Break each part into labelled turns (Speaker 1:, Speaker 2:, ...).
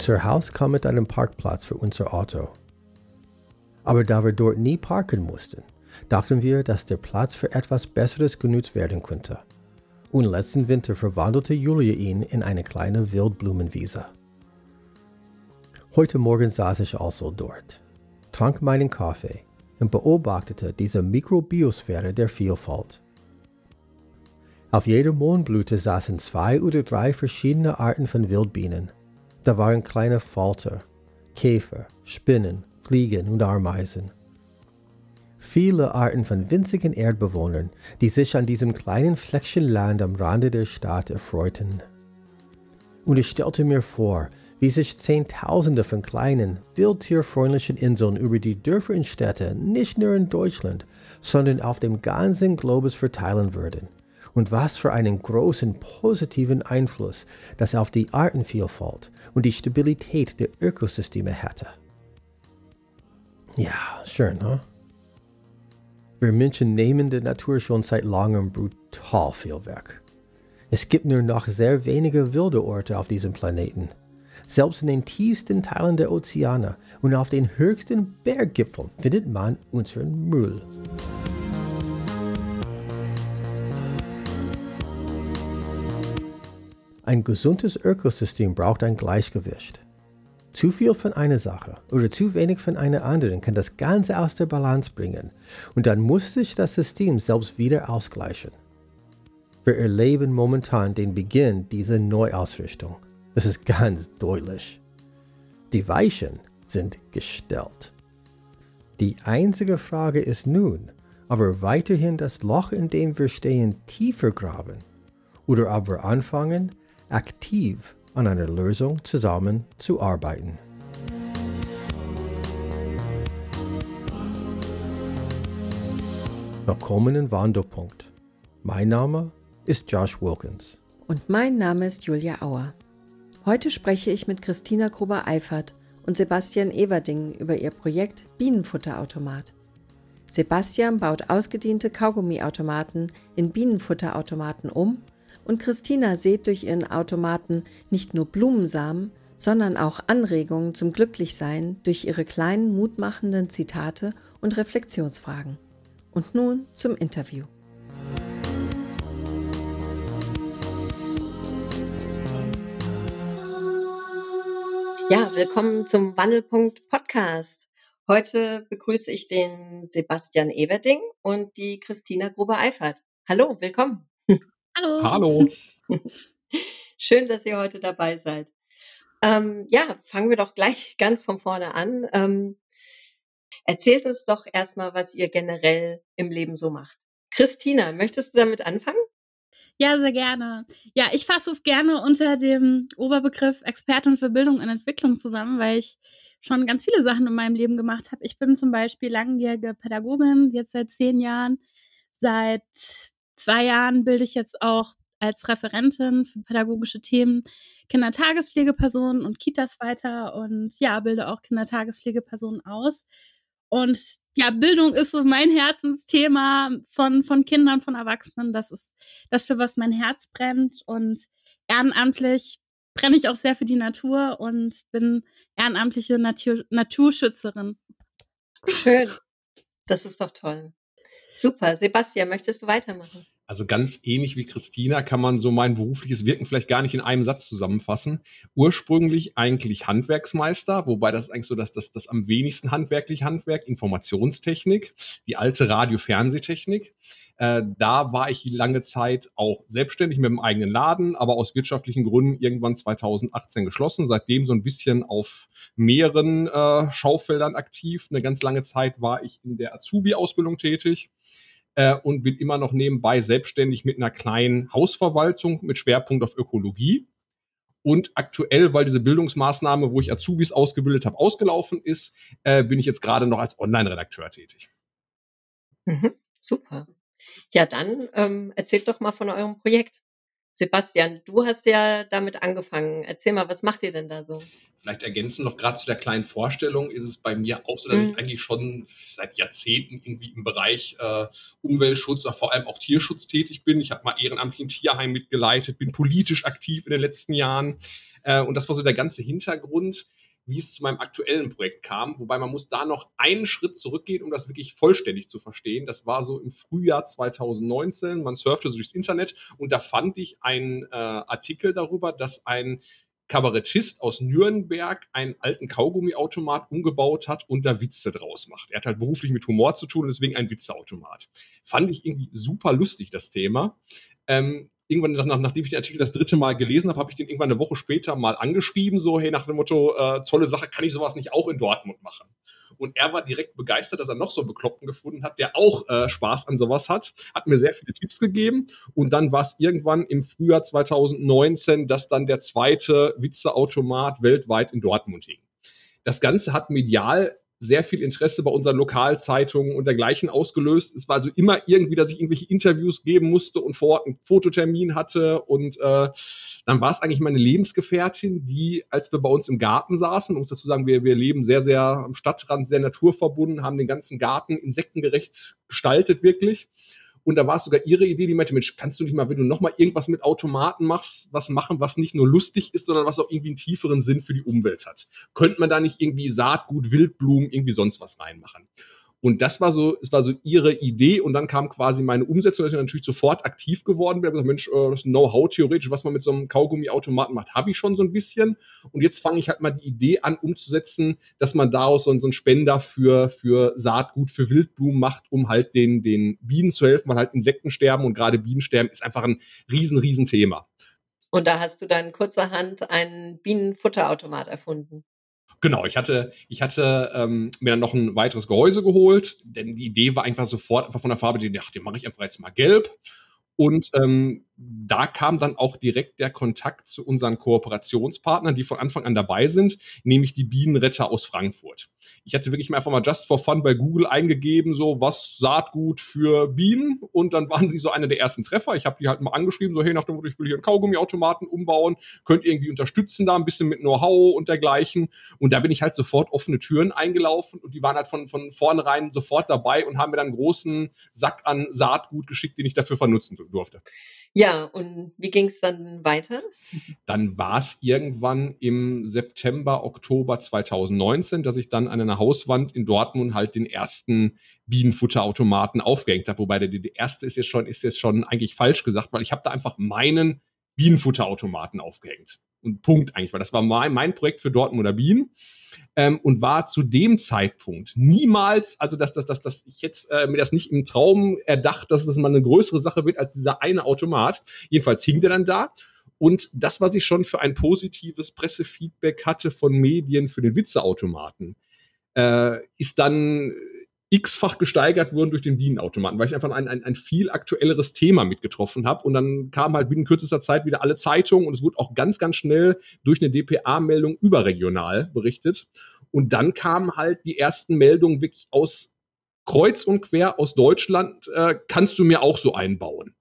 Speaker 1: Unser Haus kam mit einem Parkplatz für unser Auto. Aber da wir dort nie parken mussten, dachten wir, dass der Platz für etwas Besseres genutzt werden könnte. Und letzten Winter verwandelte Julia ihn in eine kleine Wildblumenwiese. Heute Morgen saß ich also dort, trank meinen Kaffee und beobachtete diese Mikrobiosphäre der Vielfalt. Auf jeder Mohnblüte saßen zwei oder drei verschiedene Arten von Wildbienen. Da waren kleine Falter, Käfer, Spinnen, Fliegen und Ameisen. Viele Arten von winzigen Erdbewohnern, die sich an diesem kleinen Fleckchen Land am Rande der Stadt erfreuten. Und ich stellte mir vor, wie sich Zehntausende von kleinen, wildtierfreundlichen Inseln über die Dörfer und Städte nicht nur in Deutschland, sondern auf dem ganzen Globus verteilen würden. Und was für einen großen positiven Einfluss das auf die Artenvielfalt und die Stabilität der Ökosysteme hätte. Ja, schön, huh? Wir Menschen nehmen der Natur schon seit langem brutal viel weg. Es gibt nur noch sehr wenige wilde Orte auf diesem Planeten selbst in den tiefsten Teilen der Ozeane und auf den höchsten Berggipfeln findet man unseren Müll. Ein gesundes Ökosystem braucht ein Gleichgewicht. Zu viel von einer Sache oder zu wenig von einer anderen kann das Ganze aus der Balance bringen und dann muss sich das System selbst wieder ausgleichen. Wir erleben momentan den Beginn dieser Neuausrichtung es ist ganz deutlich. Die Weichen sind gestellt. Die einzige Frage ist nun, ob wir weiterhin das Loch, in dem wir stehen, tiefer graben oder ob wir anfangen, aktiv an einer Lösung zusammen zu arbeiten. Willkommen in Wandelpunkt. Mein Name ist Josh Wilkins.
Speaker 2: Und mein Name ist Julia Auer. Heute spreche ich mit Christina Gruber-Eifert und Sebastian Everding über ihr Projekt Bienenfutterautomat. Sebastian baut ausgediente Kaugummiautomaten in Bienenfutterautomaten um und Christina sät durch ihren Automaten nicht nur Blumensamen, sondern auch Anregungen zum Glücklichsein durch ihre kleinen mutmachenden Zitate und Reflexionsfragen. Und nun zum Interview. Ja, willkommen zum Wandelpunkt Podcast. Heute begrüße ich den Sebastian Everding und die Christina Gruber-Eifert. Hallo, willkommen.
Speaker 3: Hallo. Hallo.
Speaker 2: Schön, dass ihr heute dabei seid. Ähm, ja, fangen wir doch gleich ganz von vorne an. Ähm, erzählt uns doch erstmal, was ihr generell im Leben so macht. Christina, möchtest du damit anfangen?
Speaker 3: Ja, sehr gerne. Ja, ich fasse es gerne unter dem Oberbegriff Expertin für Bildung und Entwicklung zusammen, weil ich schon ganz viele Sachen in meinem Leben gemacht habe. Ich bin zum Beispiel langjährige Pädagogin, jetzt seit zehn Jahren. Seit zwei Jahren bilde ich jetzt auch als Referentin für pädagogische Themen Kindertagespflegepersonen und Kitas weiter und ja, bilde auch Kindertagespflegepersonen aus. Und ja, Bildung ist so mein Herzensthema von, von Kindern, von Erwachsenen. Das ist das, für was mein Herz brennt. Und ehrenamtlich brenne ich auch sehr für die Natur und bin ehrenamtliche Natur Naturschützerin.
Speaker 2: Schön. Das ist doch toll. Super. Sebastian, möchtest du weitermachen?
Speaker 4: Also ganz ähnlich wie Christina kann man so mein berufliches Wirken vielleicht gar nicht in einem Satz zusammenfassen. Ursprünglich eigentlich Handwerksmeister, wobei das eigentlich so dass das, das am wenigsten handwerkliche Handwerk, Informationstechnik, die alte Radio-Fernsehtechnik. Äh, da war ich lange Zeit auch selbstständig mit dem eigenen Laden, aber aus wirtschaftlichen Gründen irgendwann 2018 geschlossen. Seitdem so ein bisschen auf mehreren äh, Schaufeldern aktiv. Eine ganz lange Zeit war ich in der Azubi-Ausbildung tätig äh, und bin immer noch nebenbei selbstständig mit einer kleinen Hausverwaltung mit Schwerpunkt auf Ökologie. Und aktuell, weil diese Bildungsmaßnahme, wo ich Azubis ausgebildet habe, ausgelaufen ist, äh, bin ich jetzt gerade noch als Online-Redakteur tätig.
Speaker 2: Mhm, super. Ja, dann ähm, erzählt doch mal von eurem Projekt. Sebastian, du hast ja damit angefangen. Erzähl mal, was macht ihr denn da so?
Speaker 4: Vielleicht ergänzen noch gerade zu der kleinen Vorstellung, ist es bei mir auch so, dass mhm. ich eigentlich schon seit Jahrzehnten irgendwie im Bereich äh, Umweltschutz oder vor allem auch Tierschutz tätig bin. Ich habe mal ehrenamtlich ein Tierheim mitgeleitet, bin politisch aktiv in den letzten Jahren. Äh, und das war so der ganze Hintergrund, wie es zu meinem aktuellen Projekt kam. Wobei man muss da noch einen Schritt zurückgehen, um das wirklich vollständig zu verstehen. Das war so im Frühjahr 2019. Man surfte so durchs Internet und da fand ich einen äh, Artikel darüber, dass ein Kabarettist aus Nürnberg einen alten Kaugummiautomat umgebaut hat und da Witze draus macht. Er hat halt beruflich mit Humor zu tun und deswegen ein Witzeautomat. Fand ich irgendwie super lustig, das Thema. Ähm, irgendwann, nach, nachdem ich den Artikel das dritte Mal gelesen habe, habe ich den irgendwann eine Woche später mal angeschrieben, so, hey, nach dem Motto, äh, tolle Sache, kann ich sowas nicht auch in Dortmund machen? Und er war direkt begeistert, dass er noch so einen Bekloppten gefunden hat, der auch äh, Spaß an sowas hat, hat mir sehr viele Tipps gegeben. Und dann war es irgendwann im Frühjahr 2019, dass dann der zweite Witzeautomat weltweit in Dortmund hing. Das Ganze hat medial sehr viel Interesse bei unseren Lokalzeitungen und dergleichen ausgelöst. Es war also immer irgendwie, dass ich irgendwelche Interviews geben musste und vor Ort einen Fototermin hatte. Und äh, dann war es eigentlich meine Lebensgefährtin, die, als wir bei uns im Garten saßen, um dazu sagen, wir, wir leben sehr, sehr am Stadtrand, sehr naturverbunden, haben den ganzen Garten insektengerecht gestaltet, wirklich. Und da war es sogar ihre Idee, die meinte, Mensch, kannst du nicht mal, wenn du nochmal irgendwas mit Automaten machst, was machen, was nicht nur lustig ist, sondern was auch irgendwie einen tieferen Sinn für die Umwelt hat? Könnte man da nicht irgendwie Saatgut, Wildblumen, irgendwie sonst was reinmachen? Und das war so, es war so ihre Idee und dann kam quasi meine Umsetzung, dass ich natürlich sofort aktiv geworden bin. Ich gesagt, Mensch, äh, das Know-how theoretisch, was man mit so einem Kaugummiautomaten macht, habe ich schon so ein bisschen. Und jetzt fange ich halt mal die Idee an umzusetzen, dass man daraus so, so einen Spender für, für Saatgut, für Wildblumen macht, um halt den, den Bienen zu helfen, weil halt Insekten sterben und gerade Bienensterben ist einfach ein riesen, riesen Thema.
Speaker 2: Und da hast du dann kurzerhand einen Bienenfutterautomat erfunden.
Speaker 4: Genau, ich hatte, ich hatte ähm, mir dann noch ein weiteres Gehäuse geholt, denn die Idee war einfach sofort einfach von der Farbe, die dachte, mache ich einfach jetzt mal gelb. Und ähm, da kam dann auch direkt der Kontakt zu unseren Kooperationspartnern, die von Anfang an dabei sind, nämlich die Bienenretter aus Frankfurt. Ich hatte wirklich mal einfach mal just for fun bei Google eingegeben, so was Saatgut für Bienen und dann waren sie so einer der ersten Treffer. Ich habe die halt mal angeschrieben, so hey, nach dem Motto, ich will hier einen Kaugummiautomaten umbauen, könnt ihr irgendwie unterstützen da ein bisschen mit Know-how und dergleichen. Und da bin ich halt sofort offene Türen eingelaufen und die waren halt von, von vornherein sofort dabei und haben mir dann einen großen Sack an Saatgut geschickt, den ich dafür vernutzen durfte.
Speaker 2: Ja, und wie ging es dann weiter?
Speaker 4: Dann war es irgendwann im September, Oktober 2019, dass ich dann an einer Hauswand in Dortmund halt den ersten Bienenfutterautomaten aufgehängt habe. Wobei der, der erste ist jetzt schon, ist jetzt schon eigentlich falsch gesagt, weil ich habe da einfach meinen Bienenfutterautomaten aufgehängt. Und Punkt eigentlich, weil das war mein, mein Projekt für Dortmunder Bienen ähm, und war zu dem Zeitpunkt niemals, also dass, dass, dass, dass ich jetzt äh, mir das nicht im Traum erdacht, dass das mal eine größere Sache wird als dieser eine Automat. Jedenfalls hing der dann da. Und das, was ich schon für ein positives Pressefeedback hatte von Medien für den Witzeautomaten, äh, ist dann x-fach gesteigert wurden durch den Bienenautomaten, weil ich einfach ein, ein, ein viel aktuelleres Thema mitgetroffen habe. Und dann kam halt binnen kürzester Zeit wieder alle Zeitungen und es wurde auch ganz, ganz schnell durch eine DPA-Meldung überregional berichtet. Und dann kamen halt die ersten Meldungen wirklich aus kreuz und quer aus Deutschland, äh, kannst du mir auch so einbauen.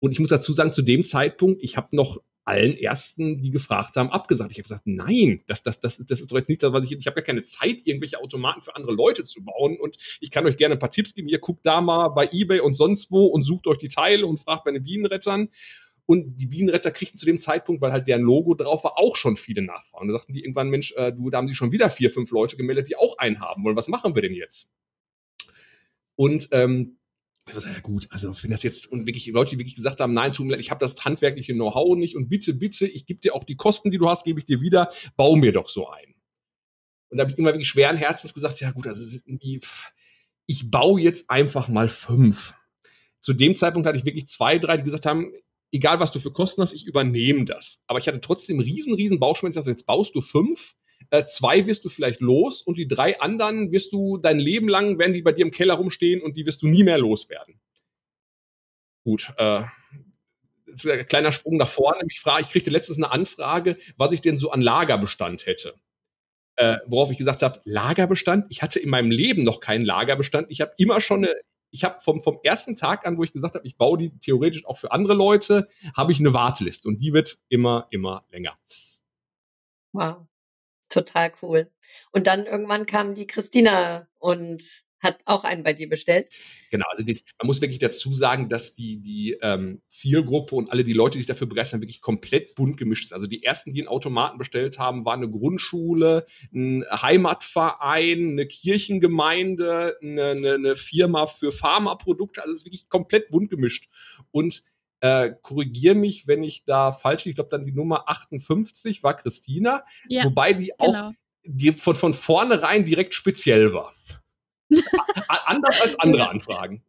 Speaker 4: Und ich muss dazu sagen, zu dem Zeitpunkt, ich habe noch allen ersten, die gefragt haben, abgesagt. Ich habe gesagt, nein, das, das, das, das ist doch jetzt nichts, was ich ich habe ja keine Zeit, irgendwelche Automaten für andere Leute zu bauen. Und ich kann euch gerne ein paar Tipps geben. Ihr guckt da mal bei Ebay und sonst wo und sucht euch die Teile und fragt bei den Bienenrettern. Und die Bienenretter kriegten zu dem Zeitpunkt, weil halt deren Logo drauf war, auch schon viele Nachfragen. Da sagten die irgendwann, Mensch, äh, du, da haben sich schon wieder vier, fünf Leute gemeldet, die auch einen haben wollen. Was machen wir denn jetzt? Und ähm, ja gut, also wenn das jetzt und wirklich Leute, die wirklich gesagt haben, nein, tut mir leid, ich habe das handwerkliche Know-how nicht und bitte, bitte, ich gebe dir auch die Kosten, die du hast, gebe ich dir wieder, bau mir doch so ein. Und da habe ich immer wirklich schweren Herzens gesagt, ja gut, also ich baue jetzt einfach mal fünf. Zu dem Zeitpunkt hatte ich wirklich zwei, drei, die gesagt haben, egal was du für Kosten hast, ich übernehme das. Aber ich hatte trotzdem riesen, riesen Bauchschmerzen, also jetzt baust du fünf äh, zwei wirst du vielleicht los und die drei anderen wirst du dein Leben lang, werden die bei dir im Keller rumstehen und die wirst du nie mehr loswerden. Gut, äh, ein kleiner Sprung nach vorne. Ich, frage, ich kriegte letztens eine Anfrage, was ich denn so an Lagerbestand hätte. Äh, worauf ich gesagt habe, Lagerbestand? Ich hatte in meinem Leben noch keinen Lagerbestand. Ich habe immer schon eine, ich habe vom, vom ersten Tag an, wo ich gesagt habe, ich baue die theoretisch auch für andere Leute, habe ich eine Warteliste und die wird immer, immer länger.
Speaker 2: Wow total cool. Und dann irgendwann kam die Christina und hat auch einen bei dir bestellt.
Speaker 4: Genau, also das, man muss wirklich dazu sagen, dass die, die ähm, Zielgruppe und alle die Leute, die sich dafür begeistern, wirklich komplett bunt gemischt ist. Also die ersten, die einen Automaten bestellt haben, waren eine Grundschule, ein Heimatverein, eine Kirchengemeinde, eine, eine, eine Firma für Pharmaprodukte. Also es ist wirklich komplett bunt gemischt. Und äh, korrigiere mich, wenn ich da falsch, ich glaube dann die Nummer 58 war Christina, ja, wobei die genau. auch die von, von vornherein direkt speziell war. Anders als andere Anfragen.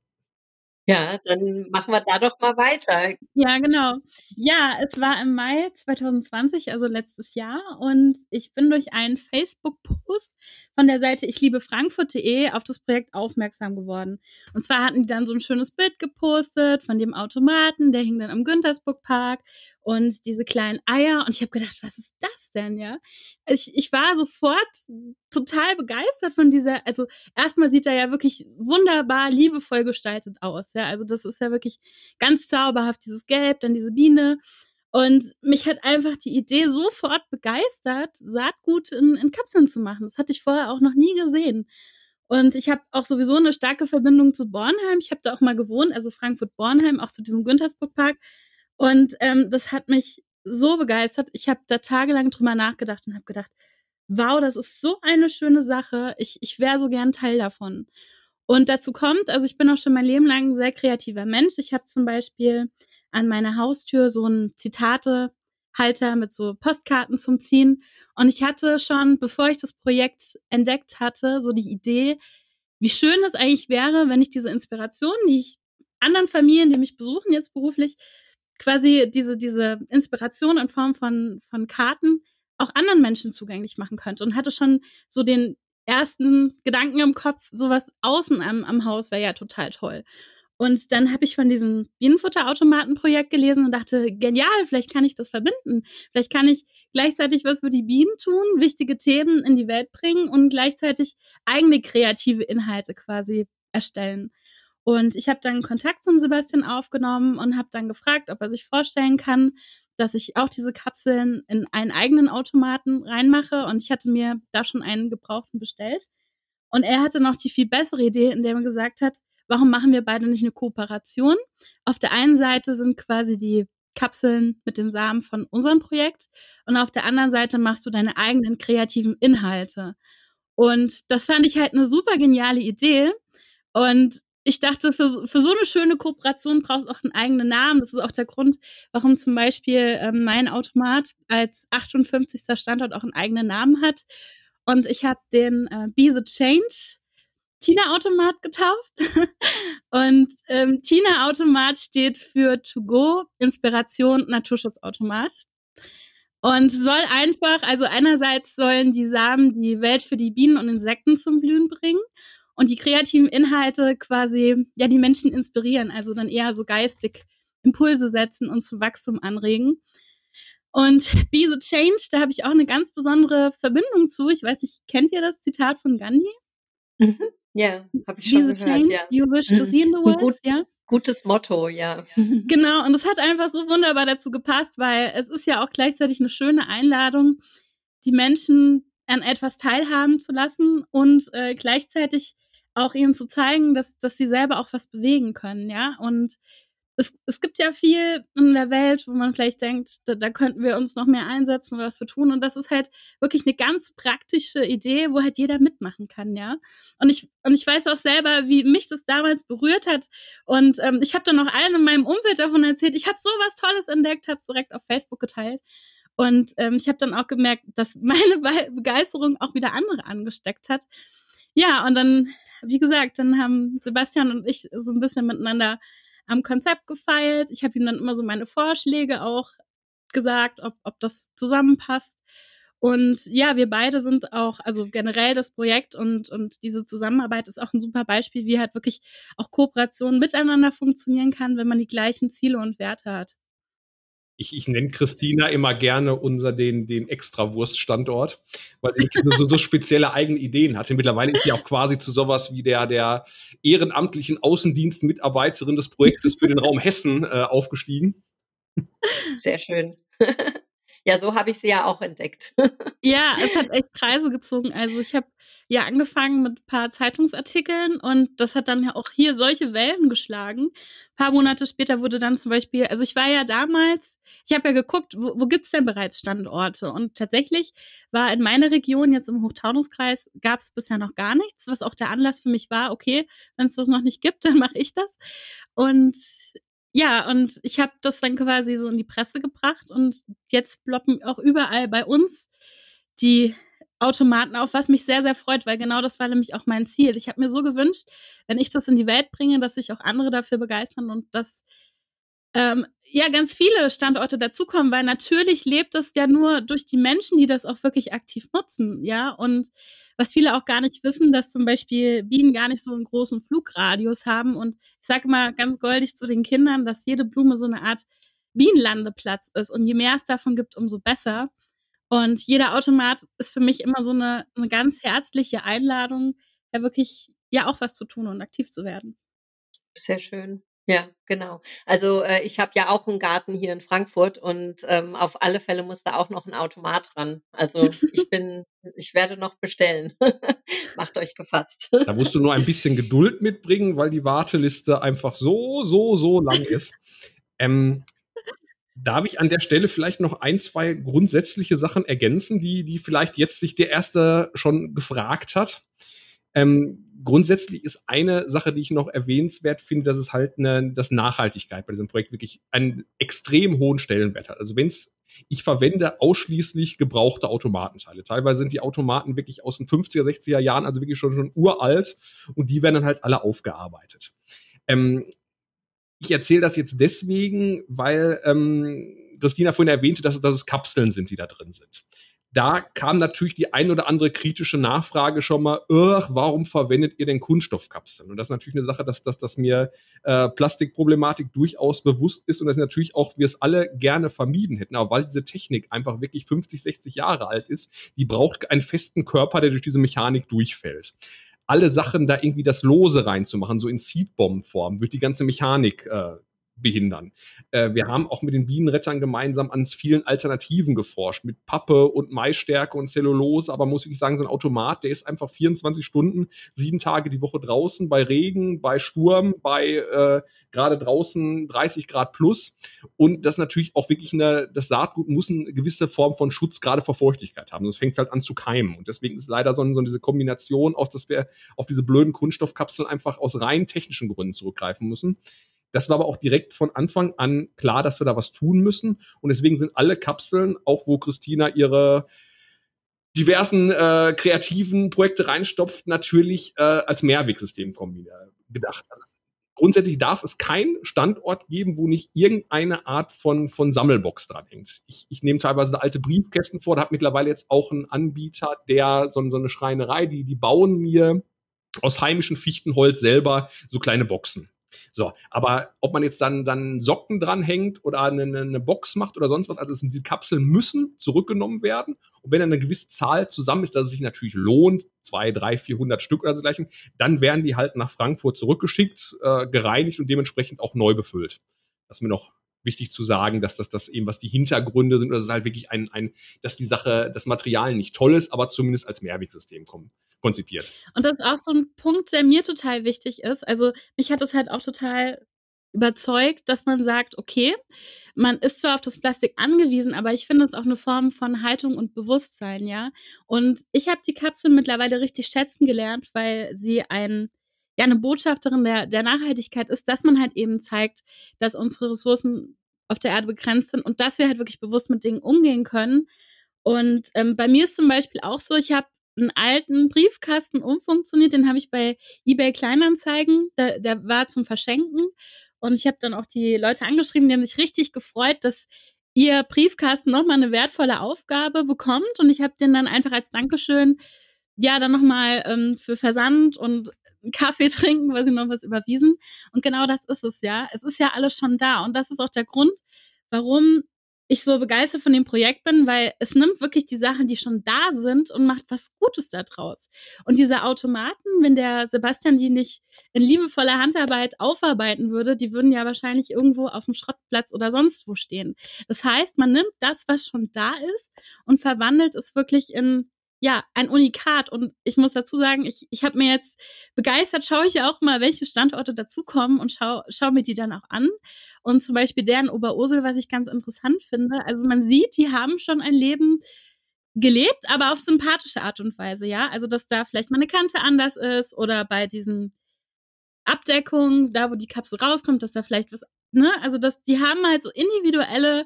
Speaker 2: Ja, dann machen wir da doch mal weiter.
Speaker 3: Ja, genau. Ja, es war im Mai 2020, also letztes Jahr, und ich bin durch einen Facebook-Post von der Seite ich liebe Frankfurt.de auf das Projekt aufmerksam geworden. Und zwar hatten die dann so ein schönes Bild gepostet von dem Automaten, der hing dann am Güntersburg Park und diese kleinen Eier. Und ich habe gedacht, was ist das denn, ja? Ich, ich war sofort total begeistert von dieser, also erstmal sieht er ja wirklich wunderbar liebevoll gestaltet aus, ja. Also das ist ja wirklich ganz zauberhaft, dieses Gelb, dann diese Biene. Und mich hat einfach die Idee sofort begeistert, Saatgut in, in Kapseln zu machen. Das hatte ich vorher auch noch nie gesehen. Und ich habe auch sowieso eine starke Verbindung zu Bornheim. Ich habe da auch mal gewohnt, also Frankfurt-Bornheim, auch zu diesem Güntersburg-Park. Und ähm, das hat mich so begeistert. Ich habe da tagelang drüber nachgedacht und habe gedacht, wow, das ist so eine schöne Sache. Ich, ich wäre so gern Teil davon. Und dazu kommt, also ich bin auch schon mein Leben lang ein sehr kreativer Mensch. Ich habe zum Beispiel an meiner Haustür so einen Zitatehalter mit so Postkarten zum Ziehen. Und ich hatte schon, bevor ich das Projekt entdeckt hatte, so die Idee, wie schön es eigentlich wäre, wenn ich diese Inspiration, die ich anderen Familien, die mich besuchen jetzt beruflich, quasi diese, diese Inspiration in Form von, von Karten auch anderen Menschen zugänglich machen könnte und hatte schon so den ersten Gedanken im Kopf, sowas außen am, am Haus wäre ja total toll. Und dann habe ich von diesem Bienenfutterautomatenprojekt gelesen und dachte, genial, vielleicht kann ich das verbinden. Vielleicht kann ich gleichzeitig was für die Bienen tun, wichtige Themen in die Welt bringen und gleichzeitig eigene kreative Inhalte quasi erstellen. Und ich habe dann Kontakt zum Sebastian aufgenommen und habe dann gefragt, ob er sich vorstellen kann, dass ich auch diese Kapseln in einen eigenen Automaten reinmache. Und ich hatte mir da schon einen gebrauchten bestellt. Und er hatte noch die viel bessere Idee, in der er gesagt hat, warum machen wir beide nicht eine Kooperation? Auf der einen Seite sind quasi die Kapseln mit den Samen von unserem Projekt und auf der anderen Seite machst du deine eigenen kreativen Inhalte. Und das fand ich halt eine super geniale Idee. Und ich dachte, für, für so eine schöne Kooperation brauchst du auch einen eigenen Namen. Das ist auch der Grund, warum zum Beispiel ähm, mein Automat als 58. Standort auch einen eigenen Namen hat. Und ich habe den äh, Be the Change Tina-Automat getauft. und ähm, Tina-Automat steht für To Go, Inspiration, Naturschutzautomat. Und soll einfach, also einerseits sollen die Samen die Welt für die Bienen und Insekten zum Blühen bringen und die kreativen Inhalte quasi ja die Menschen inspirieren, also dann eher so geistig Impulse setzen und zum Wachstum anregen. Und Be the Change, da habe ich auch eine ganz besondere Verbindung zu. Ich weiß nicht, kennt ihr das Zitat von Gandhi?
Speaker 2: Mhm. Ja, habe ich Be schon
Speaker 3: the gehört, change
Speaker 2: ja.
Speaker 3: you wish to see in the world,
Speaker 2: gut,
Speaker 3: ja.
Speaker 2: Gutes Motto, ja.
Speaker 3: Genau, und es hat einfach so wunderbar dazu gepasst, weil es ist ja auch gleichzeitig eine schöne Einladung, die Menschen an etwas teilhaben zu lassen und äh, gleichzeitig auch ihnen zu zeigen, dass, dass sie selber auch was bewegen können, ja. Und es, es gibt ja viel in der Welt, wo man vielleicht denkt, da, da könnten wir uns noch mehr einsetzen oder was für tun. Und das ist halt wirklich eine ganz praktische Idee, wo halt jeder mitmachen kann, ja. Und ich, und ich weiß auch selber, wie mich das damals berührt hat. Und ähm, ich habe dann auch allen in meinem Umfeld davon erzählt, ich habe so was Tolles entdeckt, habe es direkt auf Facebook geteilt. Und ähm, ich habe dann auch gemerkt, dass meine Begeisterung auch wieder andere angesteckt hat. Ja, und dann wie gesagt, dann haben Sebastian und ich so ein bisschen miteinander am Konzept gefeilt. Ich habe ihm dann immer so meine Vorschläge auch gesagt, ob, ob das zusammenpasst. Und ja, wir beide sind auch, also generell das Projekt und, und diese Zusammenarbeit ist auch ein super Beispiel, wie halt wirklich auch Kooperation miteinander funktionieren kann, wenn man die gleichen Ziele und Werte hat
Speaker 4: ich, ich nenne Christina immer gerne unser den, den Extrawurst-Standort, weil sie so, so spezielle eigene Ideen hatte. Mittlerweile ist sie auch quasi zu sowas wie der, der ehrenamtlichen Außendienstmitarbeiterin des Projektes für den Raum Hessen äh, aufgestiegen.
Speaker 2: Sehr schön. ja, so habe ich sie ja auch entdeckt.
Speaker 3: ja, es hat echt Kreise gezogen. Also ich habe ja angefangen mit ein paar Zeitungsartikeln und das hat dann ja auch hier solche Wellen geschlagen. Ein paar Monate später wurde dann zum Beispiel, also ich war ja damals, ich habe ja geguckt, wo, wo gibt es denn bereits Standorte? Und tatsächlich war in meiner Region, jetzt im Hochtaunuskreis, gab es bisher noch gar nichts, was auch der Anlass für mich war, okay, wenn es das noch nicht gibt, dann mache ich das. Und ja, und ich habe das dann quasi so in die Presse gebracht und jetzt ploppen auch überall bei uns die Automaten auf, was mich sehr, sehr freut, weil genau das war nämlich auch mein Ziel. Ich habe mir so gewünscht, wenn ich das in die Welt bringe, dass sich auch andere dafür begeistern und dass ähm, ja ganz viele Standorte dazukommen, weil natürlich lebt das ja nur durch die Menschen, die das auch wirklich aktiv nutzen, ja. Und was viele auch gar nicht wissen, dass zum Beispiel Bienen gar nicht so einen großen Flugradius haben. Und ich sage mal ganz goldig zu den Kindern, dass jede Blume so eine Art Bienenlandeplatz ist. Und je mehr es davon gibt, umso besser. Und jeder Automat ist für mich immer so eine, eine ganz herzliche Einladung, ja wirklich ja auch was zu tun und aktiv zu werden.
Speaker 2: Sehr schön. Ja, genau. Also äh, ich habe ja auch einen Garten hier in Frankfurt und ähm, auf alle Fälle muss da auch noch ein Automat ran. Also ich bin, ich werde noch bestellen. Macht euch gefasst.
Speaker 4: Da musst du nur ein bisschen Geduld mitbringen, weil die Warteliste einfach so, so, so lang ist. Ähm, darf ich an der Stelle vielleicht noch ein, zwei grundsätzliche Sachen ergänzen, die, die vielleicht jetzt sich der Erste schon gefragt hat? Ähm, grundsätzlich ist eine Sache, die ich noch erwähnenswert finde, dass es halt eine, dass Nachhaltigkeit bei diesem Projekt wirklich einen extrem hohen Stellenwert hat. Also wenn es ich verwende ausschließlich gebrauchte Automatenteile. Teilweise sind die Automaten wirklich aus den 50er, 60er Jahren, also wirklich schon, schon uralt und die werden dann halt alle aufgearbeitet. Ähm, ich erzähle das jetzt deswegen, weil ähm, Christina vorhin erwähnte, dass, dass es Kapseln sind, die da drin sind da kam natürlich die ein oder andere kritische Nachfrage schon mal, warum verwendet ihr denn Kunststoffkapseln? Und das ist natürlich eine Sache, dass, dass, dass mir äh, Plastikproblematik durchaus bewusst ist und dass natürlich auch wir es alle gerne vermieden hätten. Aber weil diese Technik einfach wirklich 50, 60 Jahre alt ist, die braucht einen festen Körper, der durch diese Mechanik durchfällt alle Sachen da irgendwie das Lose reinzumachen, so in Seedbomb-Form, wird die ganze Mechanik äh, behindern. Äh, wir haben auch mit den Bienenrettern gemeinsam an vielen Alternativen geforscht, mit Pappe und Maisstärke und Zellulose, aber muss ich sagen, so ein Automat, der ist einfach 24 Stunden, sieben Tage die Woche draußen, bei Regen, bei Sturm, bei äh, gerade draußen 30 Grad plus. Und das natürlich auch wirklich eine, das Saatgut muss eine gewisse Form von Schutz gerade vor Feuchtigkeit haben. Sonst fängt es halt an zu keimen. Und deswegen ist leider so, so diese Kombination aus, dass wir auf diese blöden Kunststoffkapseln einfach aus rein technischen Gründen zurückgreifen müssen. Das war aber auch direkt von Anfang an klar, dass wir da was tun müssen. Und deswegen sind alle Kapseln, auch wo Christina ihre diversen äh, kreativen Projekte reinstopft, natürlich äh, als Mehrwegsystem gedacht. Also grundsätzlich darf es keinen Standort geben, wo nicht irgendeine Art von, von Sammelbox dran hängt. Ich, ich nehme teilweise alte Briefkästen vor, da habe mittlerweile jetzt auch einen Anbieter, der so, so eine Schreinerei, die, die bauen mir aus heimischem Fichtenholz selber so kleine Boxen. So, aber ob man jetzt dann, dann Socken dranhängt oder eine, eine Box macht oder sonst was, also die Kapseln müssen zurückgenommen werden. Und wenn dann eine gewisse Zahl zusammen ist, dass es sich natürlich lohnt, zwei, drei, vierhundert Stück oder so gleichen, dann werden die halt nach Frankfurt zurückgeschickt, äh, gereinigt und dementsprechend auch neu befüllt. Das ist mir noch wichtig zu sagen, dass das, das eben, was die Hintergründe sind, oder es ist halt wirklich ein, ein, dass die Sache, das Material nicht toll ist, aber zumindest als Mehrwegsystem kommen konzipiert.
Speaker 3: Und das ist auch so ein Punkt, der mir total wichtig ist. Also mich hat es halt auch total überzeugt, dass man sagt, okay, man ist zwar auf das Plastik angewiesen, aber ich finde es auch eine Form von Haltung und Bewusstsein, ja. Und ich habe die Kapseln mittlerweile richtig schätzen gelernt, weil sie ein ja eine Botschafterin der, der Nachhaltigkeit ist, dass man halt eben zeigt, dass unsere Ressourcen auf der Erde begrenzt sind und dass wir halt wirklich bewusst mit Dingen umgehen können. Und ähm, bei mir ist zum Beispiel auch so, ich habe einen alten Briefkasten umfunktioniert, den habe ich bei eBay Kleinanzeigen, der, der war zum Verschenken. Und ich habe dann auch die Leute angeschrieben, die haben sich richtig gefreut, dass ihr Briefkasten nochmal eine wertvolle Aufgabe bekommt. Und ich habe den dann einfach als Dankeschön, ja, dann nochmal ähm, für Versand und Kaffee trinken, weil sie noch was überwiesen. Und genau das ist es ja. Es ist ja alles schon da. Und das ist auch der Grund, warum ich so begeistert von dem Projekt bin, weil es nimmt wirklich die Sachen, die schon da sind und macht was Gutes daraus. Und diese Automaten, wenn der Sebastian die nicht in liebevoller Handarbeit aufarbeiten würde, die würden ja wahrscheinlich irgendwo auf dem Schrottplatz oder sonst wo stehen. Das heißt, man nimmt das, was schon da ist und verwandelt es wirklich in ja, ein Unikat. Und ich muss dazu sagen, ich, ich habe mir jetzt begeistert, schaue ich ja auch mal, welche Standorte dazukommen und schaue schau mir die dann auch an. Und zum Beispiel deren Oberursel, was ich ganz interessant finde. Also man sieht, die haben schon ein Leben gelebt, aber auf sympathische Art und Weise, ja. Also, dass da vielleicht mal eine Kante anders ist oder bei diesen Abdeckungen, da wo die Kapsel rauskommt, dass da vielleicht was, ne? Also, dass die haben halt so individuelle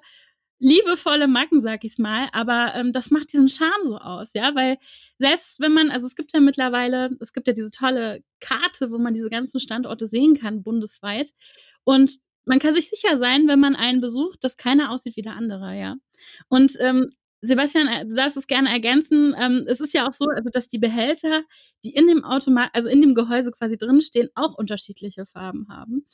Speaker 3: liebevolle Macken, sag ich's mal, aber ähm, das macht diesen Charme so aus, ja, weil selbst wenn man, also es gibt ja mittlerweile, es gibt ja diese tolle Karte, wo man diese ganzen Standorte sehen kann, bundesweit und man kann sich sicher sein, wenn man einen besucht, dass keiner aussieht wie der andere, ja. Und ähm, Sebastian, äh, du darfst es gerne ergänzen. Ähm, es ist ja auch so, also dass die Behälter, die in dem Automat, also in dem Gehäuse quasi drinstehen, auch unterschiedliche Farben haben.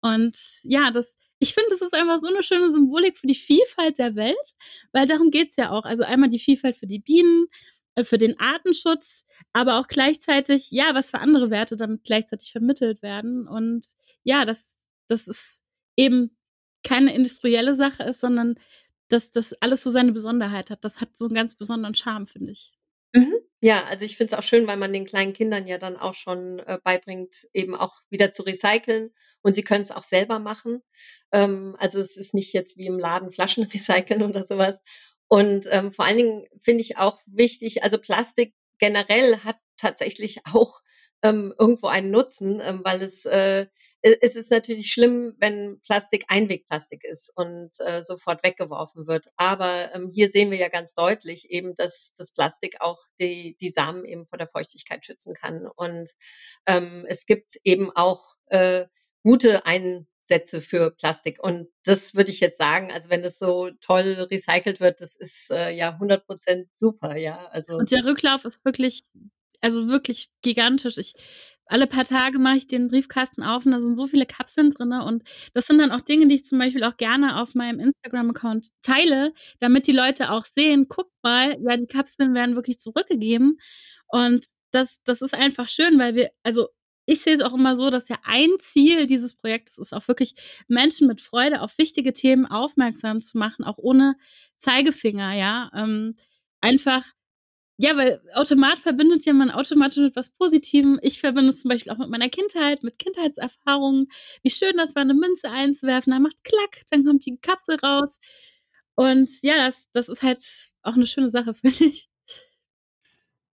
Speaker 3: Und ja, das, ich finde, das ist einfach so eine schöne Symbolik für die Vielfalt der Welt, weil darum geht's ja auch. Also einmal die Vielfalt für die Bienen, äh, für den Artenschutz, aber auch gleichzeitig, ja, was für andere Werte damit gleichzeitig vermittelt werden. Und ja, dass das ist eben keine industrielle Sache ist, sondern dass das alles so seine Besonderheit hat. Das hat so einen ganz besonderen Charme, finde ich.
Speaker 5: Mhm. Ja, also ich finde es auch schön, weil man den kleinen Kindern ja dann auch schon äh, beibringt, eben auch wieder zu recyceln und sie können es auch selber machen. Ähm, also es ist nicht jetzt wie im Laden Flaschen recyceln oder sowas. Und ähm, vor allen Dingen finde ich auch wichtig, also Plastik generell hat tatsächlich auch ähm, irgendwo einen Nutzen, ähm, weil es äh, es ist natürlich schlimm, wenn Plastik Einwegplastik ist und äh, sofort weggeworfen wird. Aber ähm, hier sehen wir ja ganz deutlich eben, dass das Plastik auch die, die Samen eben vor der Feuchtigkeit schützen kann. Und ähm, es gibt eben auch äh, gute Einsätze für Plastik. Und das würde ich jetzt sagen, also wenn das so toll recycelt wird, das ist äh, ja 100 Prozent super, ja.
Speaker 3: Also und der Rücklauf ist wirklich also wirklich gigantisch. Ich alle paar Tage mache ich den Briefkasten auf und da sind so viele Kapseln drin. Und das sind dann auch Dinge, die ich zum Beispiel auch gerne auf meinem Instagram-Account teile, damit die Leute auch sehen, guck mal, ja, die Kapseln werden wirklich zurückgegeben. Und das, das ist einfach schön, weil wir, also ich sehe es auch immer so, dass ja ein Ziel dieses Projektes ist, auch wirklich Menschen mit Freude auf wichtige Themen aufmerksam zu machen, auch ohne Zeigefinger, ja. Ähm, einfach ja, weil Automat verbindet ja man automatisch mit was Positivem. Ich verbinde es zum Beispiel auch mit meiner Kindheit, mit Kindheitserfahrungen. Wie schön das war, eine Münze einzuwerfen, dann macht klack, dann kommt die Kapsel raus. Und ja, das, das ist halt auch eine schöne Sache, finde ich.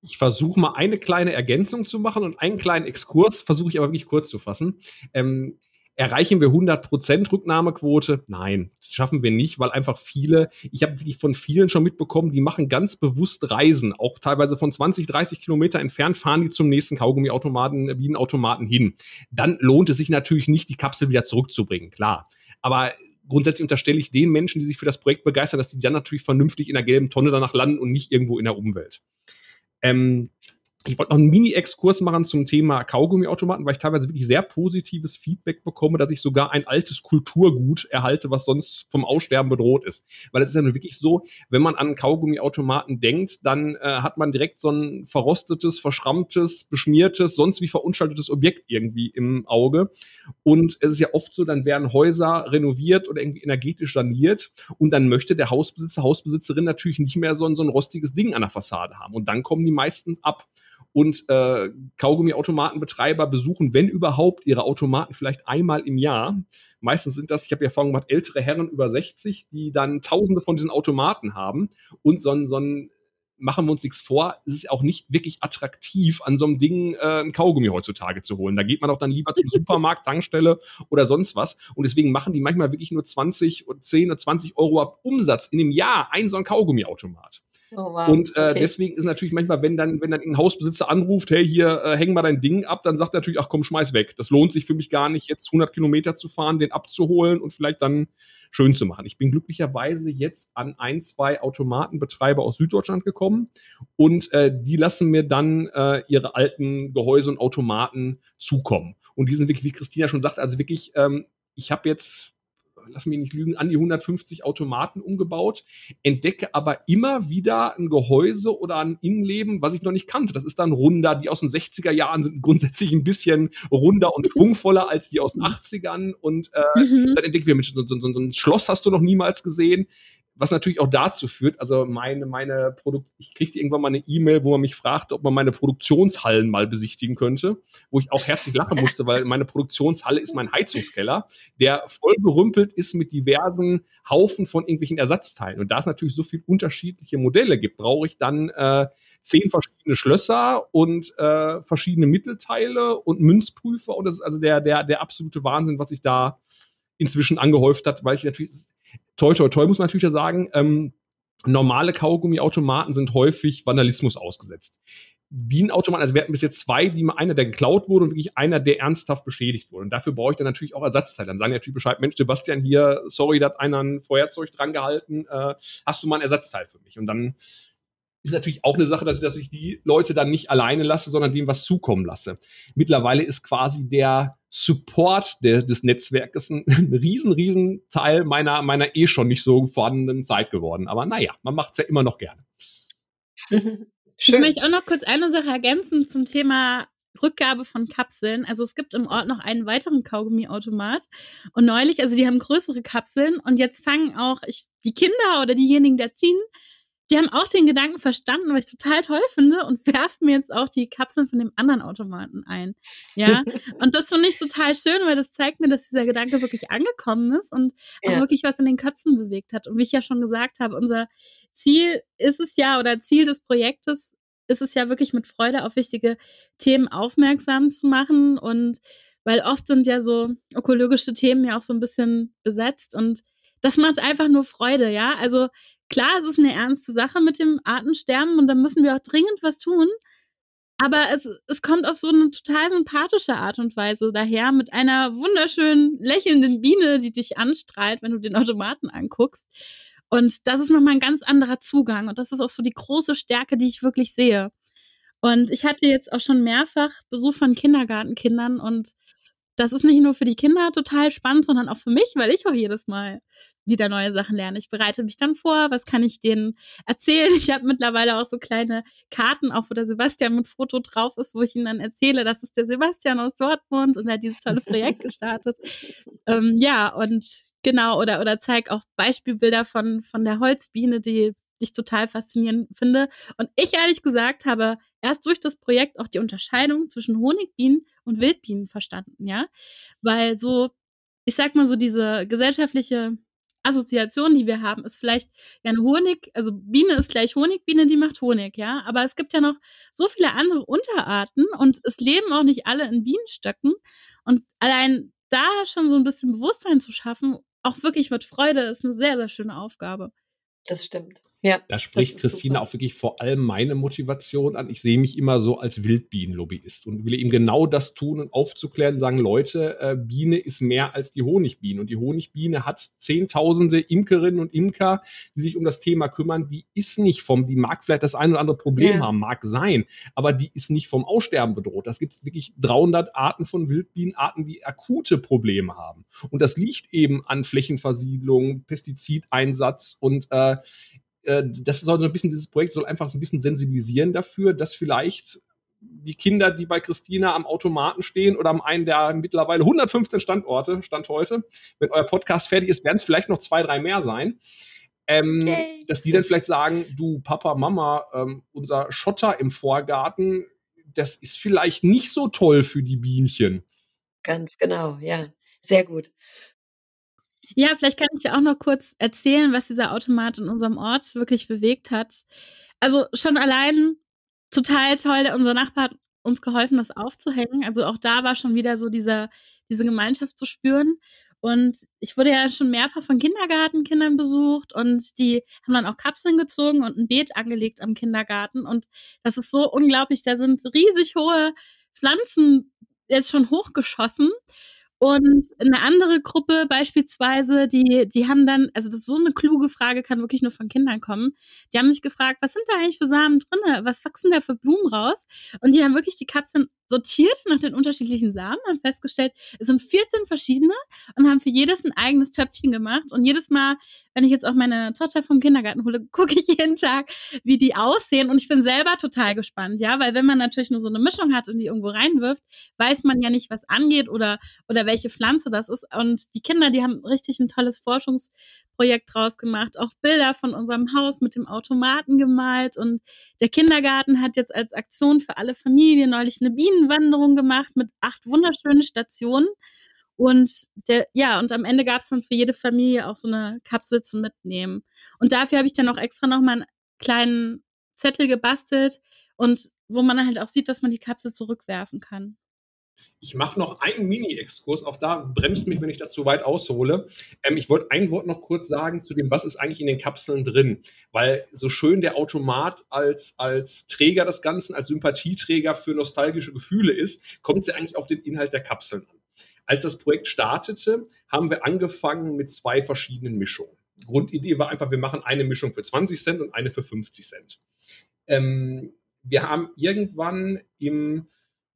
Speaker 4: Ich versuche mal eine kleine Ergänzung zu machen und einen kleinen Exkurs, versuche ich aber wirklich kurz zu fassen. Ähm, Erreichen wir 100% Rücknahmequote? Nein, das schaffen wir nicht, weil einfach viele, ich habe wirklich von vielen schon mitbekommen, die machen ganz bewusst Reisen, auch teilweise von 20, 30 Kilometer entfernt, fahren die zum nächsten Kaugummiautomaten, Bienenautomaten hin. Dann lohnt es sich natürlich nicht, die Kapsel wieder zurückzubringen, klar. Aber grundsätzlich unterstelle ich den Menschen, die sich für das Projekt begeistern, dass die dann natürlich vernünftig in der gelben Tonne danach landen und nicht irgendwo in der Umwelt. Ähm, ich wollte noch einen Mini-Exkurs machen zum Thema Kaugummiautomaten, weil ich teilweise wirklich sehr positives Feedback bekomme, dass ich sogar ein altes Kulturgut erhalte, was sonst vom Aussterben bedroht ist. Weil es ist ja nur wirklich so, wenn man an Kaugummiautomaten denkt, dann äh, hat man direkt so ein verrostetes, verschrammtes, beschmiertes, sonst wie verunstaltetes Objekt irgendwie im Auge. Und es ist ja oft so, dann werden Häuser renoviert oder irgendwie energetisch saniert und dann möchte der Hausbesitzer, Hausbesitzerin natürlich nicht mehr so ein, so ein rostiges Ding an der Fassade haben. Und dann kommen die meisten ab und äh, Kaugummiautomatenbetreiber besuchen, wenn überhaupt, ihre Automaten vielleicht einmal im Jahr. Meistens sind das, ich habe ja Erfahrung gemacht, ältere Herren über 60, die dann tausende von diesen Automaten haben und so ein, so ein machen wir uns nichts vor, es ist auch nicht wirklich attraktiv, an so einem Ding äh, ein Kaugummi heutzutage zu holen. Da geht man auch dann lieber zum Supermarkt, Tankstelle oder sonst was. Und deswegen machen die manchmal wirklich nur 20 oder 10 oder 20 Euro Umsatz in dem Jahr ein so ein Kaugummiautomat. Oh, wow. Und äh, okay. deswegen ist natürlich manchmal, wenn dann, wenn dann ein Hausbesitzer anruft, hey, hier, äh, häng mal dein Ding ab, dann sagt er natürlich, ach komm, schmeiß weg. Das lohnt sich für mich gar nicht, jetzt 100 Kilometer zu fahren, den abzuholen und vielleicht dann schön zu machen. Ich bin glücklicherweise jetzt an ein, zwei Automatenbetreiber aus Süddeutschland gekommen und äh, die lassen mir dann äh, ihre alten Gehäuse und Automaten zukommen. Und die sind wirklich, wie Christina schon sagt, also wirklich, ähm, ich habe jetzt lass mich nicht lügen, an die 150 Automaten umgebaut, entdecke aber immer wieder ein Gehäuse oder ein Innenleben, was ich noch nicht kannte. Das ist dann runder, die aus den 60er Jahren sind grundsätzlich ein bisschen runder und schwungvoller als die aus den 80ern und äh, mhm. dann entdecken wir, Mensch, so, so, so ein Schloss hast du noch niemals gesehen was natürlich auch dazu führt, also meine, meine Produkt, ich kriegte irgendwann mal eine E-Mail, wo man mich fragte, ob man meine Produktionshallen mal besichtigen könnte, wo ich auch herzlich lachen musste, weil meine Produktionshalle ist mein Heizungskeller, der voll gerümpelt ist mit diversen Haufen von irgendwelchen Ersatzteilen. Und da es natürlich so viele unterschiedliche Modelle gibt, brauche ich dann äh, zehn verschiedene Schlösser und äh, verschiedene Mittelteile und Münzprüfer. Und das ist also der, der, der absolute Wahnsinn, was sich da inzwischen angehäuft hat, weil ich natürlich toi, toi, toi, muss man natürlich ja sagen, ähm, normale Kaugummiautomaten sind häufig Vandalismus ausgesetzt. Bienenautomaten, also wir hatten bis jetzt zwei, die einer, der geklaut wurde und wirklich einer, der ernsthaft beschädigt wurde. Und dafür brauche ich dann natürlich auch Ersatzteile. Dann sagen ja Typ Bescheid, Mensch, Sebastian, hier, sorry, da hat einer ein Feuerzeug dran gehalten, äh, hast du mal ein Ersatzteil für mich? Und dann ist natürlich auch eine Sache, dass, dass ich die Leute dann nicht alleine lasse, sondern dem was zukommen lasse. Mittlerweile ist quasi der Support der, des Netzwerkes ein, ein riesen, riesen Teil meiner, meiner eh schon nicht so vorhandenen Zeit geworden. Aber naja, man macht es ja immer noch gerne.
Speaker 3: Schön. Ich möchte auch noch kurz eine Sache ergänzen zum Thema Rückgabe von Kapseln. Also es gibt im Ort noch einen weiteren Kaugummiautomat. Und neulich, also die haben größere Kapseln und jetzt fangen auch ich, die Kinder oder diejenigen, die ziehen, die haben auch den Gedanken verstanden, was ich total toll finde und werfen mir jetzt auch die Kapseln von dem anderen Automaten ein. Ja, und das finde ich total schön, weil das zeigt mir, dass dieser Gedanke wirklich angekommen ist und auch ja. wirklich was in den Köpfen bewegt hat. Und wie ich ja schon gesagt habe, unser Ziel ist es ja oder Ziel des Projektes ist es ja wirklich mit Freude auf wichtige Themen aufmerksam zu machen und weil oft sind ja so ökologische Themen ja auch so ein bisschen besetzt und das macht einfach nur Freude, ja. Also klar, es ist eine ernste Sache mit dem Artensterben und da müssen wir auch dringend was tun. Aber es, es kommt auf so eine total sympathische Art und Weise daher, mit einer wunderschönen lächelnden Biene, die dich anstrahlt, wenn du den Automaten anguckst. Und das ist nochmal ein ganz anderer Zugang. Und das ist auch so die große Stärke, die ich wirklich sehe. Und ich hatte jetzt auch schon mehrfach Besuch von Kindergartenkindern und das ist nicht nur für die Kinder total spannend, sondern auch für mich, weil ich auch jedes Mal wieder neue Sachen lerne. Ich bereite mich dann vor, was kann ich denen erzählen. Ich habe mittlerweile auch so kleine Karten, auch wo der Sebastian mit Foto drauf ist, wo ich ihnen dann erzähle, das ist der Sebastian aus Dortmund und er hat dieses tolle Projekt gestartet. ähm, ja, und genau, oder, oder zeig auch Beispielbilder von, von der Holzbiene, die ich total faszinierend finde. Und ich ehrlich gesagt habe erst durch das Projekt auch die Unterscheidung zwischen Honigbienen und Wildbienen verstanden, ja. Weil so, ich sag mal so, diese gesellschaftliche Assoziation, die wir haben, ist vielleicht ja eine Honig, also Biene ist gleich Honigbiene, die macht Honig, ja. Aber es gibt ja noch so viele andere Unterarten und es leben auch nicht alle in Bienenstöcken. Und allein da schon so ein bisschen Bewusstsein zu schaffen, auch wirklich mit Freude, ist eine sehr, sehr schöne Aufgabe.
Speaker 5: Das stimmt. Ja,
Speaker 4: da spricht Christine super. auch wirklich vor allem meine Motivation an. Ich sehe mich immer so als Wildbienenlobbyist und will eben genau das tun und aufzuklären und sagen, Leute, äh, Biene ist mehr als die Honigbiene. Und die Honigbiene hat zehntausende Imkerinnen und Imker, die sich um das Thema kümmern. Die ist nicht vom, die mag vielleicht das ein oder andere Problem ja. haben, mag sein, aber die ist nicht vom Aussterben bedroht. Das gibt es wirklich 300 Arten von Wildbienenarten, die akute Probleme haben. Und das liegt eben an Flächenversiedlung, Pestizideinsatz und äh, äh, das soll so ein bisschen, dieses Projekt soll einfach so ein bisschen sensibilisieren dafür, dass vielleicht die Kinder, die bei Christina am Automaten stehen oder am einen der mittlerweile 115 Standorte, Stand heute, wenn euer Podcast fertig ist, werden es vielleicht noch zwei, drei mehr sein. Ähm, okay. Dass die dann vielleicht sagen, du Papa, Mama, ähm, unser Schotter im Vorgarten, das ist vielleicht nicht so toll für die Bienchen.
Speaker 5: Ganz genau, ja. Sehr gut.
Speaker 3: Ja, vielleicht kann ich dir auch noch kurz erzählen, was dieser Automat in unserem Ort wirklich bewegt hat. Also schon allein total toll, unser Nachbar hat uns geholfen, das aufzuhängen. Also auch da war schon wieder so dieser, diese Gemeinschaft zu spüren. Und ich wurde ja schon mehrfach von Kindergartenkindern besucht und die haben dann auch Kapseln gezogen und ein Beet angelegt am Kindergarten. Und das ist so unglaublich. Da sind riesig hohe Pflanzen jetzt schon hochgeschossen. Und eine andere Gruppe beispielsweise, die, die haben dann, also das ist so eine kluge Frage, kann wirklich nur von Kindern kommen. Die haben sich gefragt, was sind da eigentlich für Samen drinne? Was wachsen da für Blumen raus? Und die haben wirklich die Kapseln sortiert nach den unterschiedlichen Samen, haben festgestellt, es sind 14 verschiedene und haben für jedes ein eigenes Töpfchen gemacht. Und jedes Mal, wenn ich jetzt auch meine Tochter vom Kindergarten hole, gucke ich jeden Tag, wie die aussehen. Und ich bin selber total gespannt, ja, weil wenn man natürlich nur so eine Mischung hat und die irgendwo reinwirft, weiß man ja nicht, was angeht oder, oder welche Pflanze das ist. Und die Kinder, die haben richtig ein tolles Forschungsprojekt draus gemacht, auch Bilder von unserem Haus mit dem Automaten gemalt. Und der Kindergarten hat jetzt als Aktion für alle Familien neulich eine Bienenwanderung gemacht mit acht wunderschönen Stationen. Und der, ja, und am Ende gab es dann für jede Familie auch so eine Kapsel zum Mitnehmen. Und dafür habe ich dann auch extra nochmal einen kleinen Zettel gebastelt und wo man halt auch sieht, dass man die Kapsel zurückwerfen kann.
Speaker 4: Ich mache noch einen Mini-Exkurs, auch da bremst mich, wenn ich dazu weit aushole. Ähm, ich wollte ein Wort noch kurz sagen zu dem, was ist eigentlich in den Kapseln drin. Weil so schön der Automat als, als Träger des Ganzen, als Sympathieträger für nostalgische Gefühle ist, kommt es ja eigentlich auf den Inhalt der Kapseln an. Als das Projekt startete, haben wir angefangen mit zwei verschiedenen Mischungen. Grundidee war einfach, wir machen eine Mischung für 20 Cent und eine für 50 Cent. Ähm, wir haben irgendwann im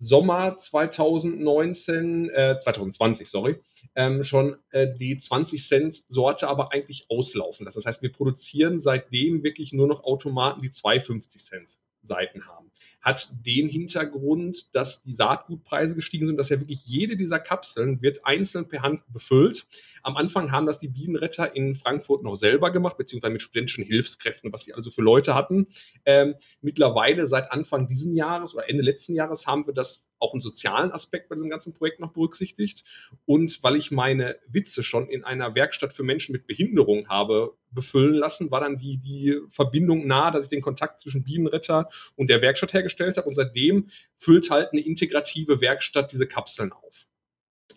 Speaker 4: Sommer 2019, äh, 2020, sorry, ähm, schon äh, die 20 Cent Sorte aber eigentlich auslaufen. Das heißt, wir produzieren seitdem wirklich nur noch Automaten, die 2,50 Cent Seiten haben hat den Hintergrund, dass die Saatgutpreise gestiegen sind, dass ja wirklich jede dieser Kapseln wird einzeln per Hand befüllt. Am Anfang haben das die Bienenretter in Frankfurt noch selber gemacht, beziehungsweise mit studentischen Hilfskräften, was sie also für Leute hatten. Ähm, mittlerweile seit Anfang diesen Jahres oder Ende letzten Jahres haben wir das auch einen sozialen Aspekt bei diesem ganzen Projekt noch berücksichtigt. Und weil ich meine Witze schon in einer Werkstatt für Menschen mit Behinderung habe befüllen lassen, war dann die, die Verbindung nah, dass ich den Kontakt zwischen Bienenretter und der Werkstatt hergestellt habe. Und seitdem füllt halt eine integrative Werkstatt diese Kapseln auf.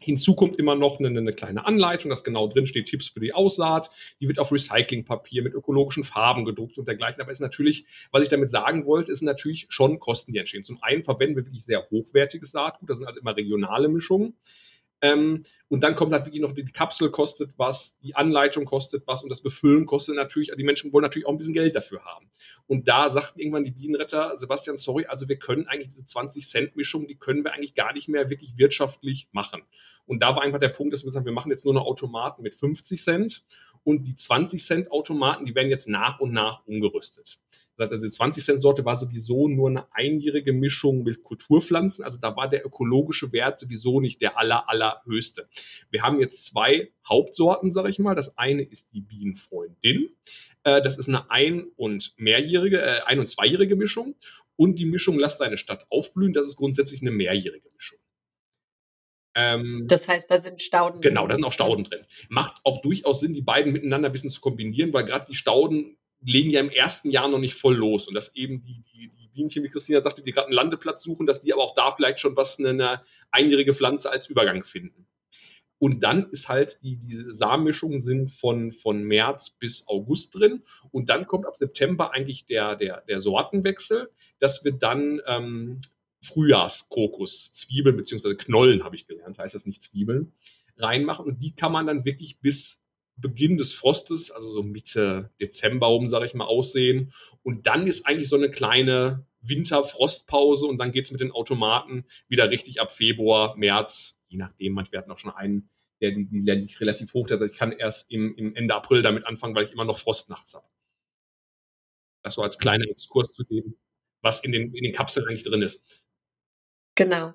Speaker 4: Hinzu kommt immer noch eine, eine, kleine Anleitung, dass genau drin steht Tipps für die Aussaat. Die wird auf Recyclingpapier mit ökologischen Farben gedruckt und dergleichen. Aber ist natürlich, was ich damit sagen wollte, ist natürlich schon Kosten, die entstehen. Zum einen verwenden wir wirklich sehr hochwertiges Saatgut. Das sind halt immer regionale Mischungen. Ähm, und dann kommt halt wirklich noch die Kapsel kostet was, die Anleitung kostet was und das Befüllen kostet natürlich, die Menschen wollen natürlich auch ein bisschen Geld dafür haben. Und da sagten irgendwann die Bienenretter, Sebastian, sorry, also wir können eigentlich diese 20 Cent Mischung, die können wir eigentlich gar nicht mehr wirklich wirtschaftlich machen. Und da war einfach der Punkt, dass wir sagen, wir machen jetzt nur noch Automaten mit 50 Cent und die 20 Cent Automaten, die werden jetzt nach und nach umgerüstet. Also die 20 Cent Sorte war sowieso nur eine einjährige Mischung mit Kulturpflanzen. Also da war der ökologische Wert sowieso nicht der aller, allerhöchste. Wir haben jetzt zwei Hauptsorten, sage ich mal. Das eine ist die Bienenfreundin. Äh, das ist eine ein- und mehrjährige, äh, ein- und zweijährige Mischung. Und die Mischung Lass deine Stadt aufblühen. Das ist grundsätzlich eine mehrjährige Mischung.
Speaker 5: Ähm, das heißt, da sind Stauden
Speaker 4: genau, drin. Genau, da sind auch Stauden drin. Macht auch durchaus Sinn, die beiden miteinander ein bisschen zu kombinieren, weil gerade die Stauden legen ja im ersten Jahr noch nicht voll los und dass eben die, die, die Bienchen, wie Christina sagte, die gerade einen Landeplatz suchen, dass die aber auch da vielleicht schon was eine, eine einjährige Pflanze als Übergang finden. Und dann ist halt die, diese Samenmischungen sind von, von März bis August drin. Und dann kommt ab September eigentlich der, der, der Sortenwechsel, dass wir dann ähm, Frühjahrskrokus, Zwiebeln beziehungsweise Knollen, habe ich gelernt, heißt das nicht Zwiebeln, reinmachen. Und die kann man dann wirklich bis Beginn des Frostes, also so Mitte Dezember um, sage ich mal, aussehen. Und dann ist eigentlich so eine kleine Winterfrostpause und dann geht es mit den Automaten wieder richtig ab Februar, März, je nachdem, manche hatten auch schon einen, der, die, die liegt relativ hoch. Also ich kann erst im, im Ende April damit anfangen, weil ich immer noch Frost nachts habe. Das so als kleiner Exkurs zu dem, was in den, in den Kapseln eigentlich drin ist.
Speaker 5: Genau.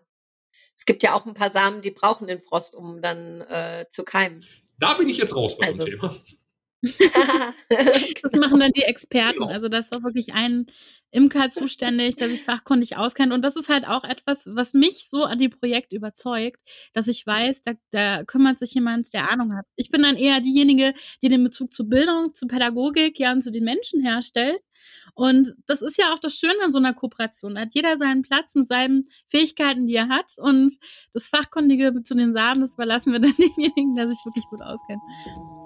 Speaker 5: Es gibt ja auch ein paar Samen, die brauchen den Frost, um dann äh, zu keimen.
Speaker 4: Da bin ich jetzt raus bei also. dem Thema.
Speaker 3: das machen dann die Experten. Genau. Also da ist auch wirklich ein Imker zuständig, der sich fachkundig auskennt. Und das ist halt auch etwas, was mich so an dem Projekt überzeugt, dass ich weiß, da, da kümmert sich jemand, der Ahnung hat. Ich bin dann eher diejenige, die den Bezug zu Bildung, zu Pädagogik, ja und zu den Menschen herstellt. Und das ist ja auch das Schöne an so einer Kooperation. Da hat jeder seinen Platz mit seinen Fähigkeiten, die er hat. Und das Fachkundige zu den Samen, das überlassen wir dann demjenigen, der sich wirklich gut auskennt.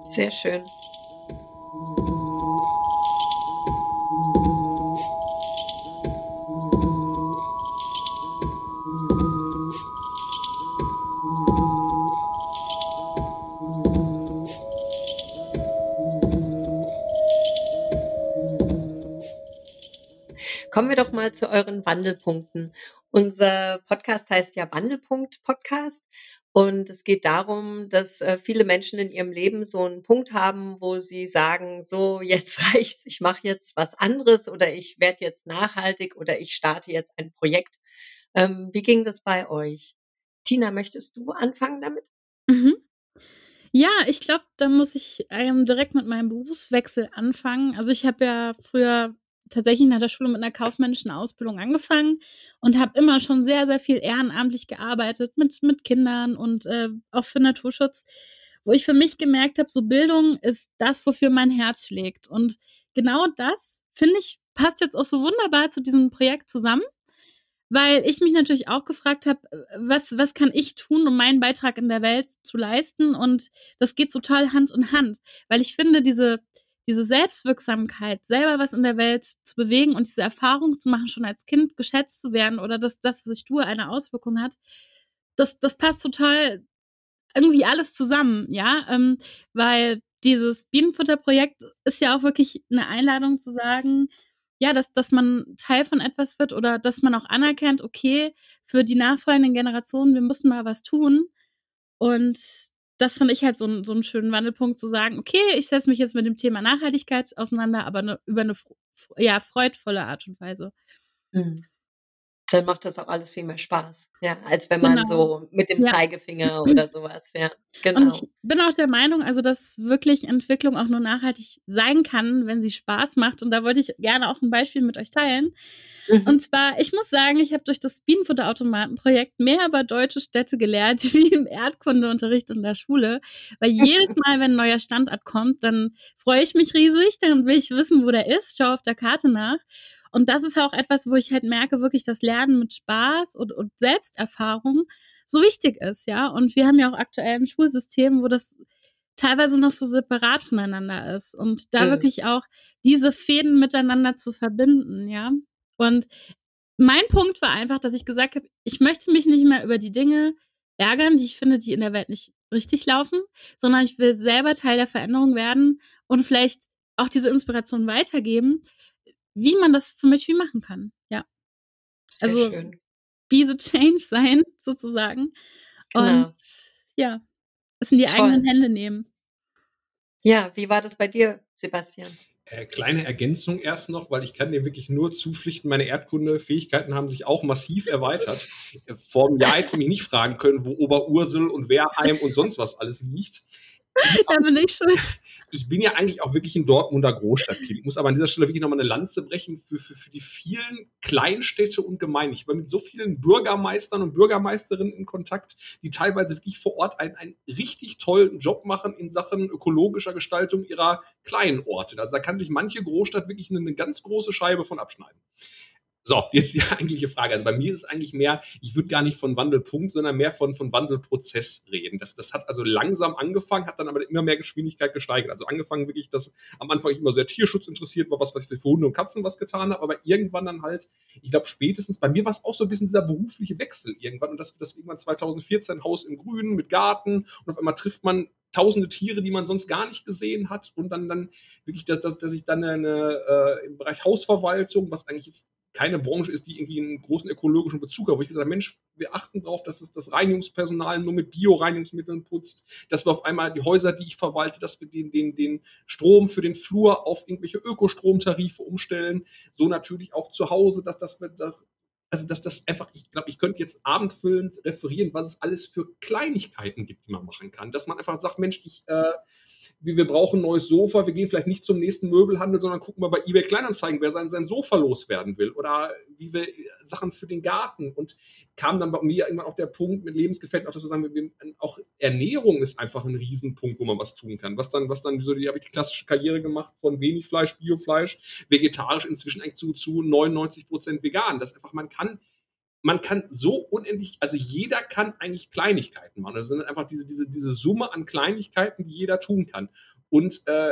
Speaker 5: Sehr schön. Kommen wir doch mal zu euren Wandelpunkten. Unser Podcast heißt ja Wandelpunkt Podcast Und es geht darum, dass äh, viele Menschen in ihrem Leben so einen Punkt haben, wo sie sagen, so jetzt reicht's, ich mache jetzt was anderes oder ich werde jetzt nachhaltig oder ich starte jetzt ein Projekt. Ähm, wie ging das bei euch? Tina, möchtest du anfangen damit?
Speaker 3: Mhm. Ja, ich glaube, da muss ich ähm, direkt mit meinem Berufswechsel anfangen. Also ich habe ja früher tatsächlich nach der Schule mit einer kaufmännischen Ausbildung angefangen und habe immer schon sehr, sehr viel ehrenamtlich gearbeitet mit, mit Kindern und äh, auch für Naturschutz, wo ich für mich gemerkt habe, so Bildung ist das, wofür mein Herz schlägt. Und genau das, finde ich, passt jetzt auch so wunderbar zu diesem Projekt zusammen, weil ich mich natürlich auch gefragt habe, was, was kann ich tun, um meinen Beitrag in der Welt zu leisten? Und das geht total Hand in Hand, weil ich finde, diese, diese Selbstwirksamkeit, selber was in der Welt zu bewegen und diese Erfahrung zu machen, schon als Kind geschätzt zu werden oder dass das, was ich tue, eine Auswirkung hat, das, das passt total irgendwie alles zusammen, ja, ähm, weil dieses Bienenfutterprojekt ist ja auch wirklich eine Einladung zu sagen, ja, dass, dass man Teil von etwas wird oder dass man auch anerkennt, okay, für die nachfolgenden Generationen, wir müssen mal was tun. Und das finde ich halt so, so einen schönen Wandelpunkt zu sagen, okay, ich setze mich jetzt mit dem Thema Nachhaltigkeit auseinander, aber ne, über eine ja, freudvolle Art und Weise.
Speaker 5: Mhm dann macht das auch alles viel mehr Spaß, ja, als wenn man genau. so mit dem ja. Zeigefinger oder sowas, ja,
Speaker 3: genau. Und ich bin auch der Meinung, also dass wirklich Entwicklung auch nur nachhaltig sein kann, wenn sie Spaß macht. Und da wollte ich gerne auch ein Beispiel mit euch teilen. Mhm. Und zwar, ich muss sagen, ich habe durch das Bienenfutterautomatenprojekt mehr über deutsche Städte gelernt, wie im Erdkundeunterricht in der Schule. Weil jedes Mal, wenn ein neuer Standort kommt, dann freue ich mich riesig, dann will ich wissen, wo der ist, schaue auf der Karte nach. Und das ist auch etwas, wo ich halt merke, wirklich das Lernen mit Spaß und, und Selbsterfahrung so wichtig ist, ja. Und wir haben ja auch aktuell ein Schulsystem, wo das teilweise noch so separat voneinander ist und da mhm. wirklich auch diese Fäden miteinander zu verbinden, ja. Und mein Punkt war einfach, dass ich gesagt habe, ich möchte mich nicht mehr über die Dinge ärgern, die ich finde, die in der Welt nicht richtig laufen, sondern ich will selber Teil der Veränderung werden und vielleicht auch diese Inspiration weitergeben, wie man das zum Beispiel machen kann. Ja.
Speaker 5: Sehr also schön.
Speaker 3: be the change sein, sozusagen. Genau. Und ja, es in die Toll. eigenen Hände nehmen.
Speaker 5: Ja, wie war das bei dir, Sebastian?
Speaker 4: Äh, kleine Ergänzung erst noch, weil ich kann dir wirklich nur zupflichten, meine Erdkundefähigkeiten haben sich auch massiv erweitert. Vor einem Jahr hätte sie mich nicht fragen können, wo Oberursel und Wehrheim und sonst was alles liegt.
Speaker 3: da bin ich schuld.
Speaker 4: Ich bin ja eigentlich auch wirklich ein Dortmunder Großstadtkind. Ich muss aber an dieser Stelle wirklich nochmal eine Lanze brechen für, für, für die vielen Kleinstädte und Gemeinden. Ich war mit so vielen Bürgermeistern und Bürgermeisterinnen in Kontakt, die teilweise wirklich vor Ort einen, einen richtig tollen Job machen in Sachen ökologischer Gestaltung ihrer kleinen Orte. Also da kann sich manche Großstadt wirklich eine, eine ganz große Scheibe von abschneiden. So, jetzt die eigentliche Frage. Also bei mir ist es eigentlich mehr, ich würde gar nicht von Wandelpunkt, sondern mehr von, von Wandelprozess reden. Das, das hat also langsam angefangen, hat dann aber immer mehr Geschwindigkeit gesteigert. Also angefangen wirklich, dass am Anfang ich immer sehr Tierschutz interessiert war, was, was ich für Hunde und Katzen was getan habe, aber irgendwann dann halt, ich glaube spätestens, bei mir war es auch so ein bisschen dieser berufliche Wechsel irgendwann und das, das irgendwann 2014 Haus im Grünen mit Garten und auf einmal trifft man tausende Tiere, die man sonst gar nicht gesehen hat und dann, dann wirklich, dass, dass, dass ich dann eine, äh, im Bereich Hausverwaltung, was eigentlich jetzt keine Branche ist, die irgendwie einen großen ökologischen Bezug hat, wo ich gesagt habe, Mensch, wir achten darauf, dass es das Reinigungspersonal nur mit Bio-Reinigungsmitteln putzt, dass wir auf einmal die Häuser, die ich verwalte, dass wir den, den, den Strom für den Flur auf irgendwelche Ökostromtarife umstellen, so natürlich auch zu Hause, dass das, also dass das einfach, ich glaube, ich könnte jetzt abendfüllend referieren, was es alles für Kleinigkeiten gibt, die man machen kann, dass man einfach sagt, Mensch, ich äh, wir, wir brauchen ein neues Sofa, wir gehen vielleicht nicht zum nächsten Möbelhandel, sondern gucken mal bei eBay Kleinanzeigen, wer sein, sein Sofa loswerden will oder wie wir Sachen für den Garten und kam dann bei mir irgendwann auch der Punkt mit Lebensgefährten, auch dass wir sagen, wir, auch Ernährung ist einfach ein Riesenpunkt, wo man was tun kann. Was dann, was dann, so die habe ich die klassische Karriere gemacht von wenig Fleisch, Biofleisch, vegetarisch inzwischen eigentlich zu, zu 99 Prozent vegan. Das einfach, man kann man kann so unendlich, also jeder kann eigentlich Kleinigkeiten machen. Das sind einfach diese, diese, diese Summe an Kleinigkeiten, die jeder tun kann. Und äh,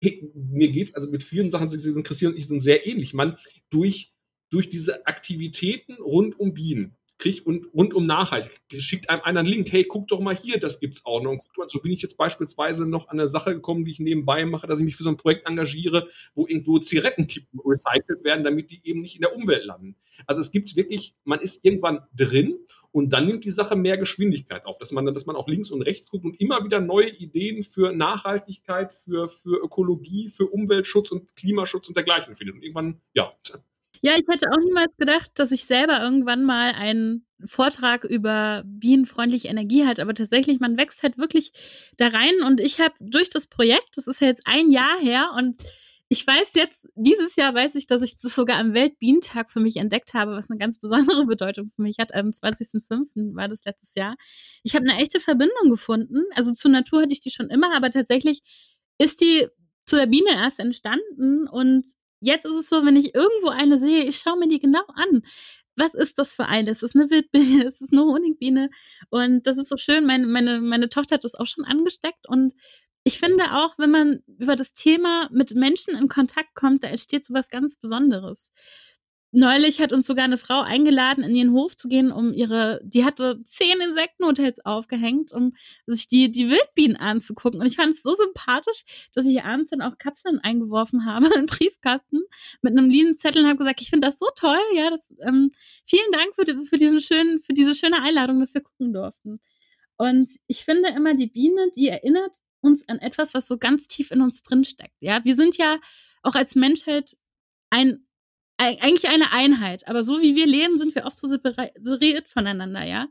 Speaker 4: mir geht es also mit vielen Sachen, sind Christian und ich sind sehr ähnlich. Man durch, durch diese Aktivitäten rund um Bienen, kriegt und rund um nachhaltig, schickt einem einen Link, hey, guck doch mal hier, das gibt's auch noch. Und guck mal, so bin ich jetzt beispielsweise noch an eine Sache gekommen, die ich nebenbei mache, dass ich mich für so ein Projekt engagiere, wo irgendwo Zigarettenkippen recycelt werden, damit die eben nicht in der Umwelt landen. Also es gibt wirklich, man ist irgendwann drin Und dann nimmt die Sache mehr Geschwindigkeit auf, dass man, dass man auch links und rechts guckt und immer wieder neue Ideen für Nachhaltigkeit, für, für Ökologie, für Umweltschutz und Klimaschutz und dergleichen findet. Und irgendwann, ja.
Speaker 3: Ja, ich hätte auch niemals gedacht, dass ich selber irgendwann mal einen Vortrag über bienenfreundliche Energie halte, aber tatsächlich, man wächst halt wirklich da rein und ich habe durch das Projekt, das ist ja jetzt ein Jahr her und ich weiß jetzt, dieses Jahr weiß ich, dass ich das sogar am Weltbienentag für mich entdeckt habe, was eine ganz besondere Bedeutung für mich hat. Am 20.05. war das letztes Jahr. Ich habe eine echte Verbindung gefunden. Also zur Natur hatte ich die schon immer, aber tatsächlich ist die zu der Biene erst entstanden und jetzt ist es so, wenn ich irgendwo eine sehe, ich schaue mir die genau an. Was ist das für eine? Ist es eine Wildbiene? Ist es eine Honigbiene? Und das ist so schön. Meine, meine, meine Tochter hat das auch schon angesteckt und ich finde auch, wenn man über das Thema mit Menschen in Kontakt kommt, da entsteht so was ganz Besonderes. Neulich hat uns sogar eine Frau eingeladen, in ihren Hof zu gehen, um ihre, die hatte zehn Insektenhotels aufgehängt, um sich die, die Wildbienen anzugucken. Und ich fand es so sympathisch, dass ich abends dann auch Kapseln eingeworfen habe in Briefkasten mit einem lieben Zettel und habe gesagt, ich finde das so toll, ja, das, ähm, vielen Dank für, für diesen schönen, für diese schöne Einladung, dass wir gucken durften. Und ich finde immer, die Biene, die erinnert uns an etwas, was so ganz tief in uns drin steckt. Ja, wir sind ja auch als Menschheit ein eigentlich eine Einheit, aber so wie wir leben, sind wir oft so separiert voneinander, ja.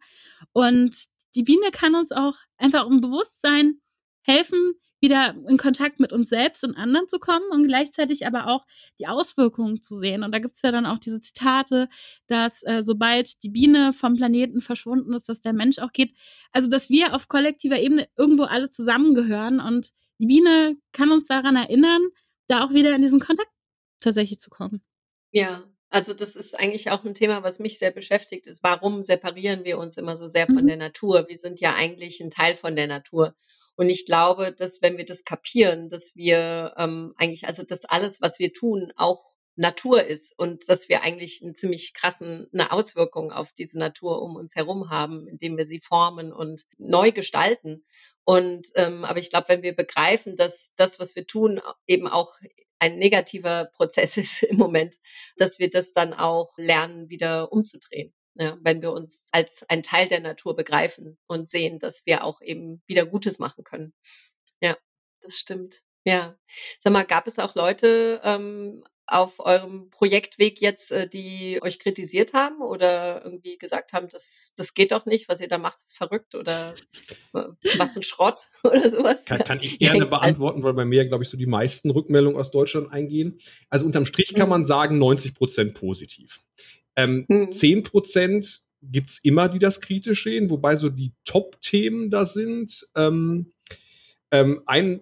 Speaker 3: Und die Biene kann uns auch einfach im Bewusstsein helfen, wieder in Kontakt mit uns selbst und anderen zu kommen und gleichzeitig aber auch die Auswirkungen zu sehen. Und da gibt es ja dann auch diese Zitate, dass äh, sobald die Biene vom Planeten verschwunden ist, dass der Mensch auch geht. Also dass wir auf kollektiver Ebene irgendwo alle zusammengehören und die Biene kann uns daran erinnern, da auch wieder in diesen Kontakt tatsächlich zu kommen.
Speaker 5: Ja, also das ist eigentlich auch ein Thema, was mich sehr beschäftigt, ist, warum separieren wir uns immer so sehr von mhm. der Natur? Wir sind ja eigentlich ein Teil von der Natur. Und ich glaube, dass wenn wir das kapieren, dass wir ähm, eigentlich, also dass alles, was wir tun, auch Natur ist und dass wir eigentlich einen ziemlich krassen eine Auswirkung auf diese Natur um uns herum haben, indem wir sie formen und neu gestalten. Und ähm, aber ich glaube, wenn wir begreifen, dass das, was wir tun, eben auch ein negativer Prozess ist im Moment, dass wir das dann auch lernen, wieder umzudrehen ja, wenn wir uns als ein Teil der Natur begreifen und sehen, dass wir auch eben wieder Gutes machen können. Ja, das stimmt. Ja. Sag mal, gab es auch Leute ähm, auf eurem Projektweg jetzt, äh, die euch kritisiert haben oder irgendwie gesagt haben, das, das geht doch nicht, was ihr da macht, ist verrückt oder äh, was ein Schrott oder sowas?
Speaker 4: Kann, kann ich gerne beantworten, weil bei mir, glaube ich, so die meisten Rückmeldungen aus Deutschland eingehen. Also unterm Strich kann mhm. man sagen, 90 Prozent positiv. Ähm, mhm. 10 Prozent gibt es immer, die das kritisch sehen, wobei so die Top-Themen da sind. Ähm, ähm, ein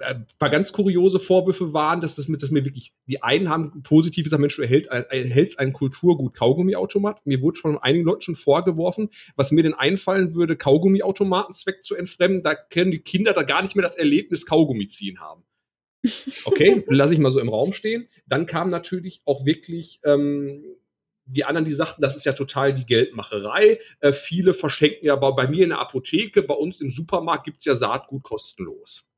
Speaker 4: ein paar ganz kuriose Vorwürfe waren, dass das mit, dass mir wirklich, die einen haben positiv gesagt, Mensch, du erhält, erhältst ein Kulturgut Kaugummiautomat. Mir wurde von einigen Leuten schon vorgeworfen, was mir denn einfallen würde, Kaugummiautomatenzweck zu entfremden, da können die Kinder da gar nicht mehr das Erlebnis Kaugummi ziehen haben. Okay, lasse ich mal so im Raum stehen. Dann kam natürlich auch wirklich ähm, die anderen, die sagten, das ist ja total die Geldmacherei. Äh, viele verschenken ja bei, bei, mir in der Apotheke, bei uns im Supermarkt gibt's ja Saatgut kostenlos.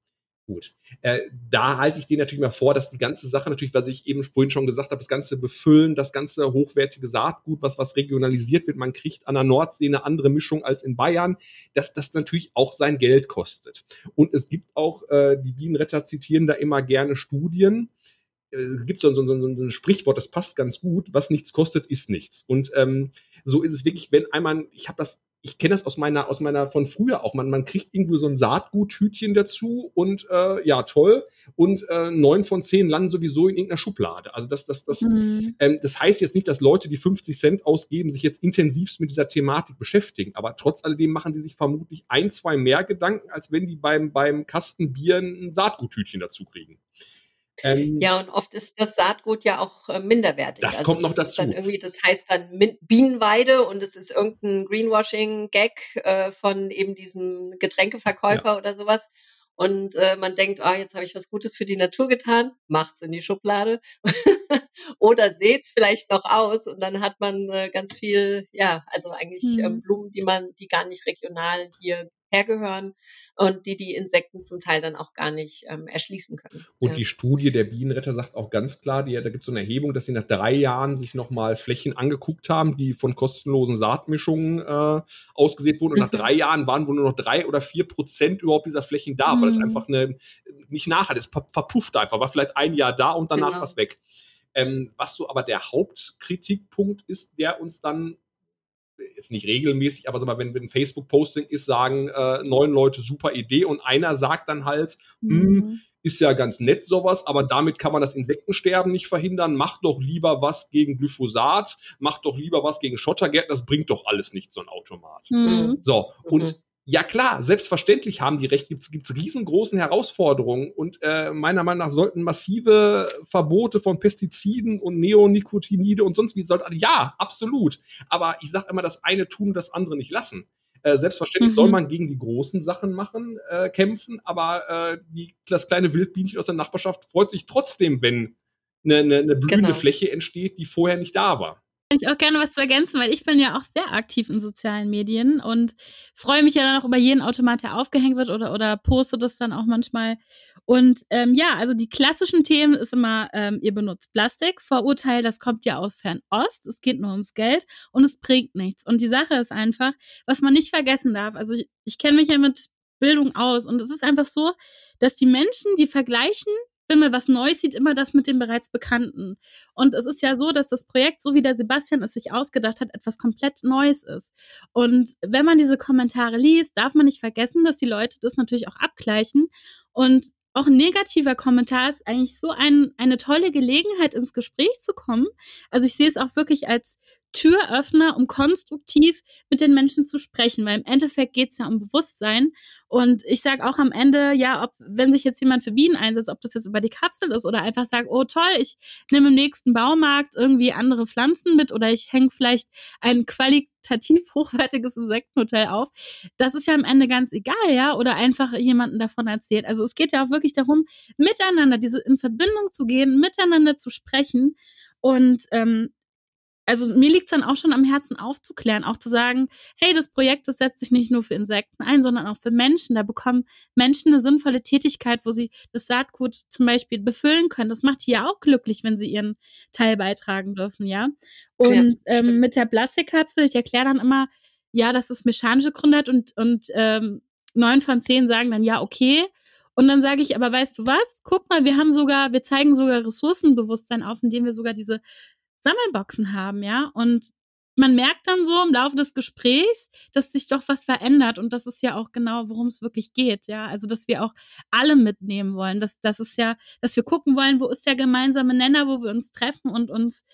Speaker 4: Gut. Äh, da halte ich dir natürlich mal vor, dass die ganze Sache natürlich, was ich eben vorhin schon gesagt habe, das ganze Befüllen, das ganze hochwertige Saatgut, was, was regionalisiert wird, man kriegt an der Nordsee eine andere Mischung als in Bayern, dass das natürlich auch sein Geld kostet. Und es gibt auch, äh, die Bienenretter zitieren da immer gerne Studien, es gibt so, so, so, so ein Sprichwort, das passt ganz gut, was nichts kostet, ist nichts. Und ähm, so ist es wirklich, wenn einmal, ich habe das, ich kenne das aus meiner, aus meiner von früher auch, man, man kriegt irgendwo so ein Saatguthütchen dazu und äh, ja, toll. Und äh, neun von zehn landen sowieso in irgendeiner Schublade. Also das, das, das, mhm. ähm, das heißt jetzt nicht, dass Leute, die 50 Cent ausgeben, sich jetzt intensivst mit dieser Thematik beschäftigen. Aber trotz alledem machen die sich vermutlich ein, zwei mehr Gedanken, als wenn die beim, beim Kasten Bier ein Saatguthütchen dazu kriegen.
Speaker 5: Ähm, ja, und oft ist das Saatgut ja auch äh, minderwertig.
Speaker 4: Das also kommt das noch dazu.
Speaker 5: Dann irgendwie, das heißt dann Bienenweide und es ist irgendein Greenwashing-Gag äh, von eben diesem Getränkeverkäufer ja. oder sowas. Und äh, man denkt, ah, jetzt habe ich was Gutes für die Natur getan, macht's in die Schublade. oder seht's vielleicht noch aus und dann hat man äh, ganz viel, ja, also eigentlich ähm, mhm. ähm, Blumen, die man, die gar nicht regional hier hergehören und die die Insekten zum Teil dann auch gar nicht ähm, erschließen können.
Speaker 4: Und ja. die Studie der Bienenretter sagt auch ganz klar, die, da gibt es so eine Erhebung, dass sie nach drei Jahren sich nochmal Flächen angeguckt haben, die von kostenlosen Saatmischungen äh, ausgesät wurden. Und nach mhm. drei Jahren waren wohl nur noch drei oder vier Prozent überhaupt dieser Flächen da, mhm. weil es einfach eine, nicht nachhaltig ist, verpufft einfach, war vielleicht ein Jahr da und danach genau. was weg. Ähm, was so aber der Hauptkritikpunkt ist, der uns dann jetzt nicht regelmäßig, aber sag mal, wenn, wenn ein Facebook-Posting ist, sagen äh, neun Leute super Idee und einer sagt dann halt, hm, mhm. hm, ist ja ganz nett sowas, aber damit kann man das Insektensterben nicht verhindern. Macht doch lieber was gegen Glyphosat, macht doch lieber was gegen Schottergärten, das bringt doch alles nicht so ein Automat. Mhm. So, und mhm. Ja klar, selbstverständlich haben die recht, gibt es riesengroßen Herausforderungen und äh, meiner Meinung nach sollten massive Verbote von Pestiziden und Neonicotinoide und sonst wie sollten, ja, absolut. Aber ich sage immer, das eine tun, das andere nicht lassen. Äh, selbstverständlich mhm. soll man gegen die großen Sachen machen, äh, kämpfen, aber äh, die, das kleine Wildbienchen aus der Nachbarschaft freut sich trotzdem, wenn eine, eine, eine blühende genau. Fläche entsteht, die vorher nicht da war
Speaker 3: ich auch gerne was zu ergänzen, weil ich bin ja auch sehr aktiv in sozialen Medien und freue mich ja dann auch über jeden Automat, der aufgehängt wird oder, oder poste das dann auch manchmal. Und ähm, ja, also die klassischen Themen ist immer, ähm, ihr benutzt Plastik, Vorurteil, das kommt ja aus Fernost, es geht nur ums Geld und es bringt nichts. Und die Sache ist einfach, was man nicht vergessen darf, also ich, ich kenne mich ja mit Bildung aus und es ist einfach so, dass die Menschen, die vergleichen wenn man was Neues sieht, immer das mit dem bereits Bekannten. Und es ist ja so, dass das Projekt, so wie der Sebastian es sich ausgedacht hat, etwas komplett Neues ist. Und wenn man diese Kommentare liest, darf man nicht vergessen, dass die Leute das natürlich auch abgleichen. Und auch ein negativer Kommentar ist eigentlich so ein, eine tolle Gelegenheit, ins Gespräch zu kommen. Also ich sehe es auch wirklich als Türöffner, um konstruktiv mit den Menschen zu sprechen, weil im Endeffekt geht es ja um Bewusstsein. Und ich sage auch am Ende, ja, ob, wenn sich jetzt jemand für Bienen einsetzt, ob das jetzt über die Kapsel ist oder einfach sagt, oh toll, ich nehme im nächsten Baumarkt irgendwie andere Pflanzen mit oder ich hänge vielleicht ein qualitativ hochwertiges Insektenhotel auf. Das ist ja am Ende ganz egal, ja, oder einfach jemanden davon erzählt. Also es geht ja auch wirklich darum, miteinander, diese in Verbindung zu gehen, miteinander zu sprechen. Und ähm, also mir liegt es dann auch schon am Herzen aufzuklären, auch zu sagen, hey, das Projekt, das setzt sich nicht nur für Insekten ein, sondern auch für Menschen. Da bekommen Menschen eine sinnvolle Tätigkeit, wo sie das Saatgut zum Beispiel befüllen können. Das macht die ja auch glücklich, wenn sie ihren Teil beitragen dürfen, ja. Und ja, ähm, mit der Plastikkapsel, ich erkläre dann immer, ja, dass es mechanische Gründe hat und, und ähm, neun von zehn sagen dann, ja, okay. Und dann sage ich, aber weißt du was? Guck mal, wir haben sogar, wir zeigen sogar Ressourcenbewusstsein auf, indem wir sogar diese Sammelboxen haben, ja. Und man merkt dann so im Laufe des Gesprächs, dass sich doch was verändert. Und das ist ja auch genau, worum es wirklich geht, ja. Also, dass wir auch alle mitnehmen wollen. Das, das ist ja, dass wir gucken wollen, wo ist der gemeinsame Nenner, wo wir uns treffen und uns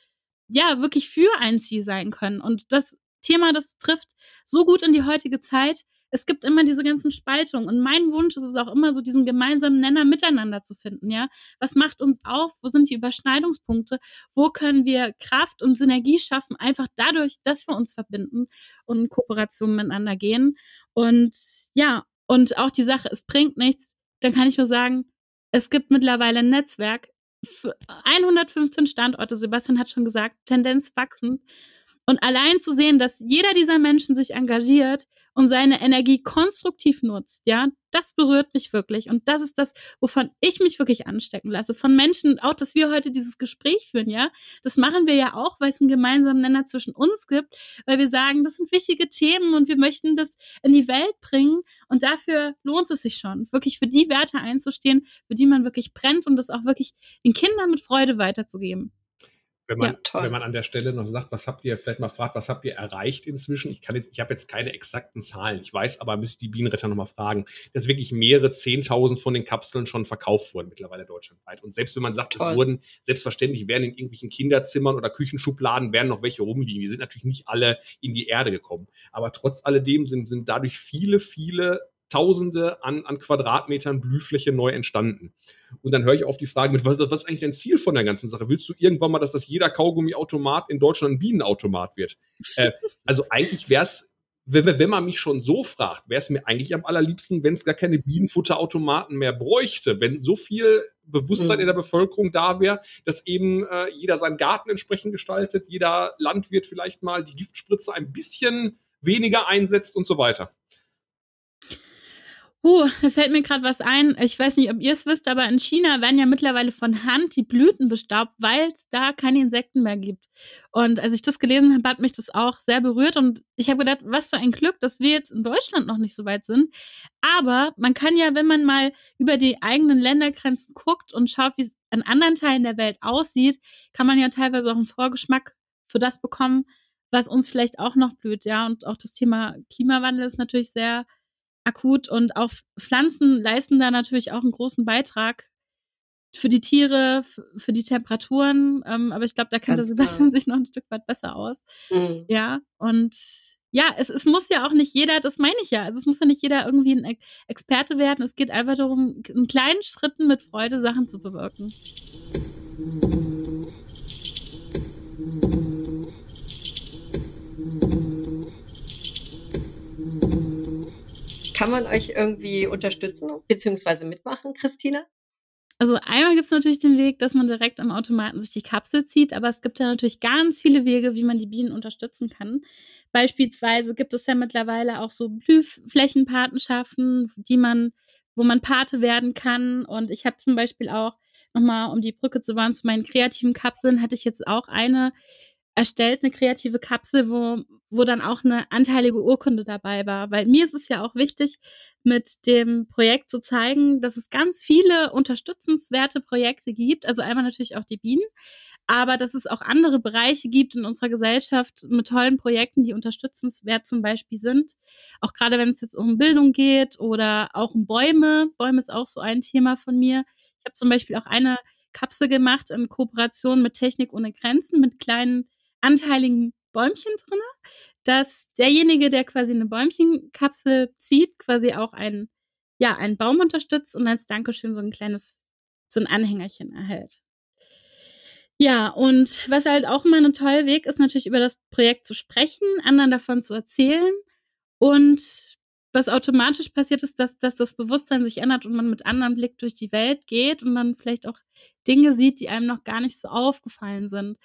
Speaker 3: ja wirklich für ein Ziel sein können. Und das Thema, das trifft so gut in die heutige Zeit, es gibt immer diese ganzen Spaltungen. Und mein Wunsch ist es auch immer so, diesen gemeinsamen Nenner miteinander zu finden, ja. Was macht uns auf? Wo sind die Überschneidungspunkte? Wo können wir Kraft und Synergie schaffen? Einfach dadurch, dass wir uns verbinden und in Kooperation miteinander gehen. Und ja, und auch die Sache, es bringt nichts. Dann kann ich nur sagen, es gibt mittlerweile ein Netzwerk. 115 Standorte, Sebastian hat schon gesagt, Tendenz wachsend. Und allein zu sehen, dass jeder dieser Menschen sich engagiert und seine Energie konstruktiv nutzt, ja, das berührt mich wirklich. Und das ist das, wovon ich mich wirklich anstecken lasse. Von Menschen, auch dass wir heute dieses Gespräch führen, ja. Das machen wir ja auch, weil es einen gemeinsamen Nenner zwischen uns gibt, weil wir sagen, das sind wichtige Themen und wir möchten das in die Welt bringen. Und dafür lohnt es sich schon, wirklich für die Werte einzustehen, für die man wirklich brennt und das auch wirklich den Kindern mit Freude weiterzugeben.
Speaker 4: Wenn man, ja, wenn man an der Stelle noch sagt, was habt ihr, vielleicht mal fragt, was habt ihr erreicht inzwischen? Ich kann jetzt, ich habe jetzt keine exakten Zahlen. Ich weiß aber, müsste die Bienenretter nochmal fragen, dass wirklich mehrere Zehntausend von den Kapseln schon verkauft wurden mittlerweile deutschlandweit. Und selbst wenn man sagt, Toll. es wurden, selbstverständlich werden in irgendwelchen Kinderzimmern oder Küchenschubladen werden noch welche rumliegen. Die sind natürlich nicht alle in die Erde gekommen. Aber trotz alledem sind, sind dadurch viele, viele Tausende an, an Quadratmetern Blühfläche neu entstanden. Und dann höre ich auf die Frage mit, was, was ist eigentlich dein Ziel von der ganzen Sache? Willst du irgendwann mal, dass das jeder Kaugummiautomat in Deutschland ein Bienenautomat wird? äh, also eigentlich wäre es, wenn, wenn man mich schon so fragt, wäre es mir eigentlich am allerliebsten, wenn es gar keine Bienenfutterautomaten mehr bräuchte, wenn so viel Bewusstsein mhm. in der Bevölkerung da wäre, dass eben äh, jeder seinen Garten entsprechend gestaltet, jeder Landwirt vielleicht mal die Giftspritze ein bisschen weniger einsetzt und so weiter.
Speaker 3: Oh, da fällt mir gerade was ein. Ich weiß nicht, ob ihr es wisst, aber in China werden ja mittlerweile von Hand die Blüten bestaubt, weil es da keine Insekten mehr gibt. Und als ich das gelesen habe, hat mich das auch sehr berührt. Und ich habe gedacht, was für ein Glück, dass wir jetzt in Deutschland noch nicht so weit sind. Aber man kann ja, wenn man mal über die eigenen Ländergrenzen guckt und schaut, wie es in anderen Teilen der Welt aussieht, kann man ja teilweise auch einen Vorgeschmack für das bekommen, was uns vielleicht auch noch blüht. Ja, und auch das Thema Klimawandel ist natürlich sehr akut und auch Pflanzen leisten da natürlich auch einen großen Beitrag für die Tiere, für die Temperaturen. Ähm, aber ich glaube, da kennt der Sebastian sich noch ein Stück weit besser aus. Mhm. Ja, und ja, es, es muss ja auch nicht jeder, das meine ich ja, also es muss ja nicht jeder irgendwie ein Experte werden. Es geht einfach darum, in kleinen Schritten mit Freude Sachen zu bewirken.
Speaker 5: Kann man euch irgendwie unterstützen bzw. mitmachen, Christina?
Speaker 3: Also einmal gibt es natürlich den Weg, dass man direkt am Automaten sich die Kapsel zieht, aber es gibt ja natürlich ganz viele Wege, wie man die Bienen unterstützen kann. Beispielsweise gibt es ja mittlerweile auch so Blühflächenpatenschaften, die man, wo man Pate werden kann. Und ich habe zum Beispiel auch nochmal, um die Brücke zu bauen zu meinen kreativen Kapseln, hatte ich jetzt auch eine erstellt, eine kreative Kapsel, wo, wo dann auch eine anteilige Urkunde dabei war. Weil mir ist es ja auch wichtig, mit dem Projekt zu zeigen, dass es ganz viele unterstützenswerte Projekte gibt. Also einmal natürlich auch die Bienen, aber dass es auch andere Bereiche gibt in unserer Gesellschaft mit tollen Projekten, die unterstützenswert zum Beispiel sind. Auch gerade wenn es jetzt um Bildung geht oder auch um Bäume. Bäume ist auch so ein Thema von mir. Ich habe zum Beispiel auch eine Kapsel gemacht in Kooperation mit Technik ohne Grenzen mit kleinen anteiligen Bäumchen drin, dass derjenige, der quasi eine Bäumchenkapsel zieht, quasi auch einen, ja, einen Baum unterstützt und als Dankeschön so ein kleines, so ein Anhängerchen erhält. Ja, und was halt auch immer ein toller Weg ist, natürlich über das Projekt zu sprechen, anderen davon zu erzählen und was automatisch passiert ist, dass, dass das Bewusstsein sich ändert und man mit anderem Blick durch die Welt geht und dann vielleicht auch Dinge sieht, die einem noch gar nicht so aufgefallen sind.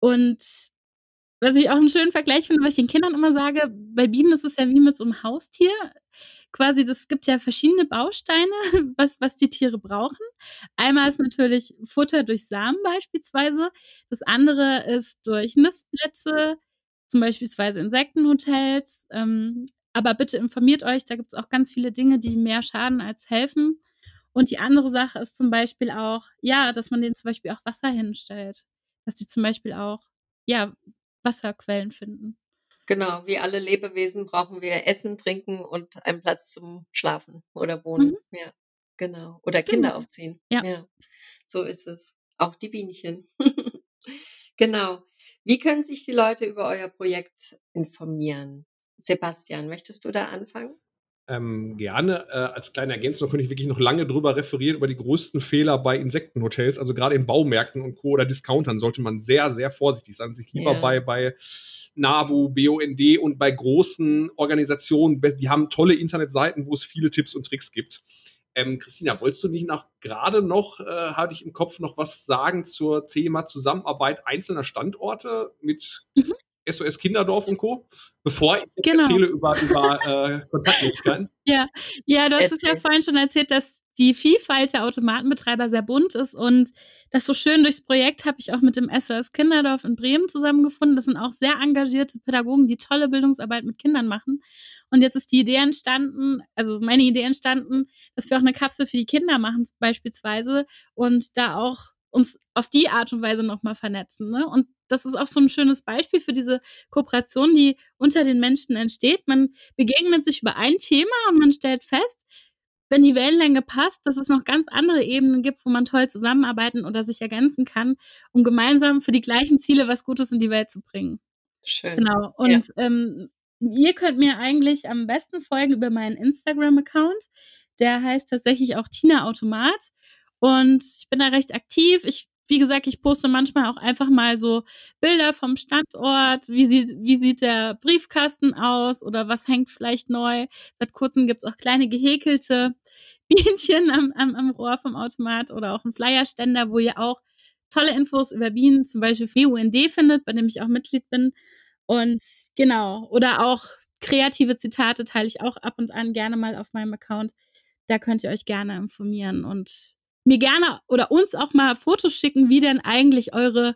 Speaker 3: Und was ich auch einen schönen Vergleich finde, was ich den Kindern immer sage, bei Bienen ist es ja wie mit so einem Haustier. Quasi, das gibt ja verschiedene Bausteine, was, was die Tiere brauchen. Einmal ist natürlich Futter durch Samen beispielsweise. Das andere ist durch Nistplätze, zum beispielsweise Insektenhotels. Ähm, aber bitte informiert euch, da gibt es auch ganz viele Dinge, die mehr schaden als helfen. Und die andere Sache ist zum Beispiel auch, ja, dass man denen zum Beispiel auch Wasser hinstellt dass die zum Beispiel auch ja, Wasserquellen finden.
Speaker 5: Genau, wie alle Lebewesen brauchen wir Essen, Trinken und einen Platz zum Schlafen oder Wohnen. Mhm. Ja, genau. Oder Kinder genau. aufziehen. Ja. ja. So ist es. Auch die Bienchen. genau. Wie können sich die Leute über euer Projekt informieren? Sebastian, möchtest du da anfangen?
Speaker 4: Ähm, gerne. Äh, als kleine Ergänzung könnte ich wirklich noch lange drüber referieren, über die größten Fehler bei Insektenhotels. Also gerade in Baumärkten und Co. oder Discountern sollte man sehr, sehr vorsichtig sein. Sich lieber ja. bei, bei NAVU, BUND und bei großen Organisationen, die haben tolle Internetseiten, wo es viele Tipps und Tricks gibt. Ähm, Christina, wolltest du nicht nach gerade noch, äh, hatte ich im Kopf noch was sagen zur Thema Zusammenarbeit einzelner Standorte mit mhm. SOS Kinderdorf und Co., bevor ich genau. erzähle über, über äh, Kontaktmöglichkeiten.
Speaker 3: Ja. ja, du hast es ja vorhin schon erzählt, dass die Vielfalt der Automatenbetreiber sehr bunt ist und das so schön durchs Projekt habe ich auch mit dem SOS Kinderdorf in Bremen zusammengefunden. Das sind auch sehr engagierte Pädagogen, die tolle Bildungsarbeit mit Kindern machen. Und jetzt ist die Idee entstanden, also meine Idee entstanden, dass wir auch eine Kapsel für die Kinder machen beispielsweise und da auch uns auf die Art und Weise nochmal vernetzen. Ne? Und das ist auch so ein schönes Beispiel für diese Kooperation, die unter den Menschen entsteht. Man begegnet sich über ein Thema und man stellt fest, wenn die Wellenlänge passt, dass es noch ganz andere Ebenen gibt, wo man toll zusammenarbeiten oder sich ergänzen kann, um gemeinsam für die gleichen Ziele was Gutes in die Welt zu bringen. Schön. Genau. Und ja. ähm, ihr könnt mir eigentlich am besten folgen über meinen Instagram-Account. Der heißt tatsächlich auch Tina Automat. Und ich bin da recht aktiv. Ich, wie gesagt, ich poste manchmal auch einfach mal so Bilder vom Standort. Wie sieht, wie sieht der Briefkasten aus oder was hängt vielleicht neu? Seit kurzem gibt's auch kleine gehäkelte Bienchen am, am, am Rohr vom Automat oder auch einen Flyerständer, wo ihr auch tolle Infos über Bienen, zum Beispiel für UND findet, bei dem ich auch Mitglied bin. Und genau, oder auch kreative Zitate teile ich auch ab und an gerne mal auf meinem Account. Da könnt ihr euch gerne informieren und mir gerne oder uns auch mal Fotos schicken, wie denn eigentlich eure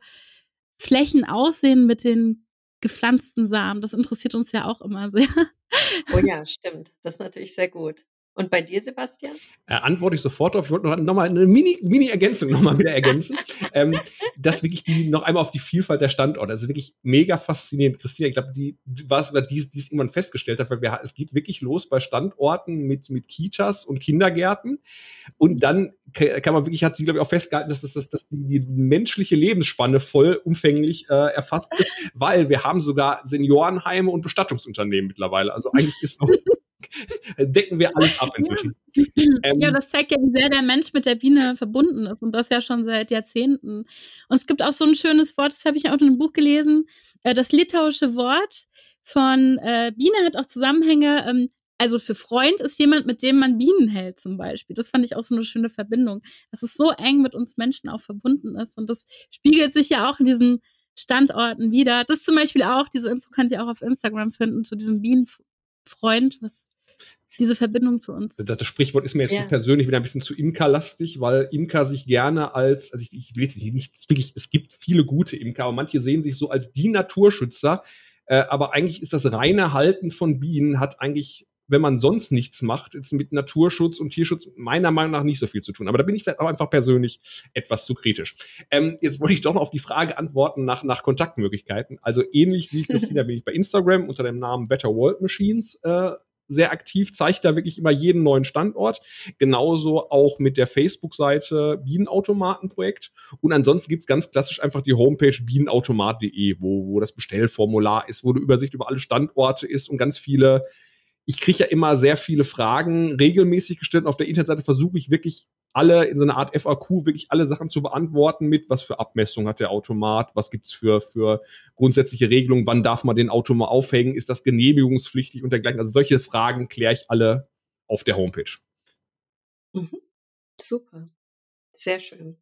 Speaker 3: Flächen aussehen mit den gepflanzten Samen. Das interessiert uns ja auch immer sehr.
Speaker 5: Oh ja, stimmt. Das ist natürlich sehr gut. Und bei dir, Sebastian?
Speaker 4: Äh, antworte ich sofort drauf. Ich wollte noch, noch mal eine Mini-Ergänzung Mini noch mal wieder ergänzen. ähm, dass wirklich die noch einmal auf die Vielfalt der Standorte. Also wirklich mega faszinierend. Christina, ich glaube, die war es, die es irgendwann festgestellt hat, weil wir, es geht wirklich los bei Standorten mit, mit Kitas und Kindergärten. Und dann kann man wirklich, hat sie, glaube ich, auch festgehalten, dass, das, dass, dass die, die menschliche Lebensspanne vollumfänglich äh, erfasst ist, weil wir haben sogar Seniorenheime und Bestattungsunternehmen mittlerweile. Also eigentlich ist so decken wir alles ab inzwischen.
Speaker 3: Ja. Ähm, ja, das zeigt ja, wie sehr der Mensch mit der Biene verbunden ist und das ja schon seit Jahrzehnten. Und es gibt auch so ein schönes Wort, das habe ich auch in einem Buch gelesen, äh, das litauische Wort von äh, Biene hat auch Zusammenhänge. Ähm, also für Freund ist jemand, mit dem man Bienen hält zum Beispiel. Das fand ich auch so eine schöne Verbindung, dass es so eng mit uns Menschen auch verbunden ist. Und das spiegelt sich ja auch in diesen Standorten wieder. Das zum Beispiel auch, diese Info könnt ihr auch auf Instagram finden, zu diesem Bienenfreund, was diese Verbindung zu uns.
Speaker 4: Das, das Sprichwort ist mir jetzt ja. persönlich wieder ein bisschen zu Imker-lastig, weil Imker sich gerne als, also ich, ich will jetzt nicht, wirklich, es gibt viele gute Imker, aber manche sehen sich so als die Naturschützer. Äh, aber eigentlich ist das reine Halten von Bienen hat eigentlich wenn man sonst nichts macht, jetzt mit Naturschutz und Tierschutz meiner Meinung nach nicht so viel zu tun. Aber da bin ich vielleicht auch einfach persönlich etwas zu kritisch. Ähm, jetzt wollte ich doch noch auf die Frage antworten nach, nach Kontaktmöglichkeiten. Also ähnlich wie Christina bin ich bei Instagram unter dem Namen Better World Machines äh, sehr aktiv, zeigt da wirklich immer jeden neuen Standort. Genauso auch mit der Facebook-Seite Bienenautomatenprojekt. Und ansonsten gibt es ganz klassisch einfach die Homepage bienenautomat.de, wo, wo das Bestellformular ist, wo eine Übersicht über alle Standorte ist und ganz viele ich kriege ja immer sehr viele Fragen regelmäßig gestellt. Und auf der Internetseite versuche ich wirklich alle in so einer Art FAQ wirklich alle Sachen zu beantworten mit, was für Abmessung hat der Automat, was gibt's für, für grundsätzliche Regelungen, wann darf man den Automat aufhängen, ist das genehmigungspflichtig und dergleichen. Also solche Fragen kläre ich alle auf der Homepage.
Speaker 5: Mhm. Super. Sehr schön.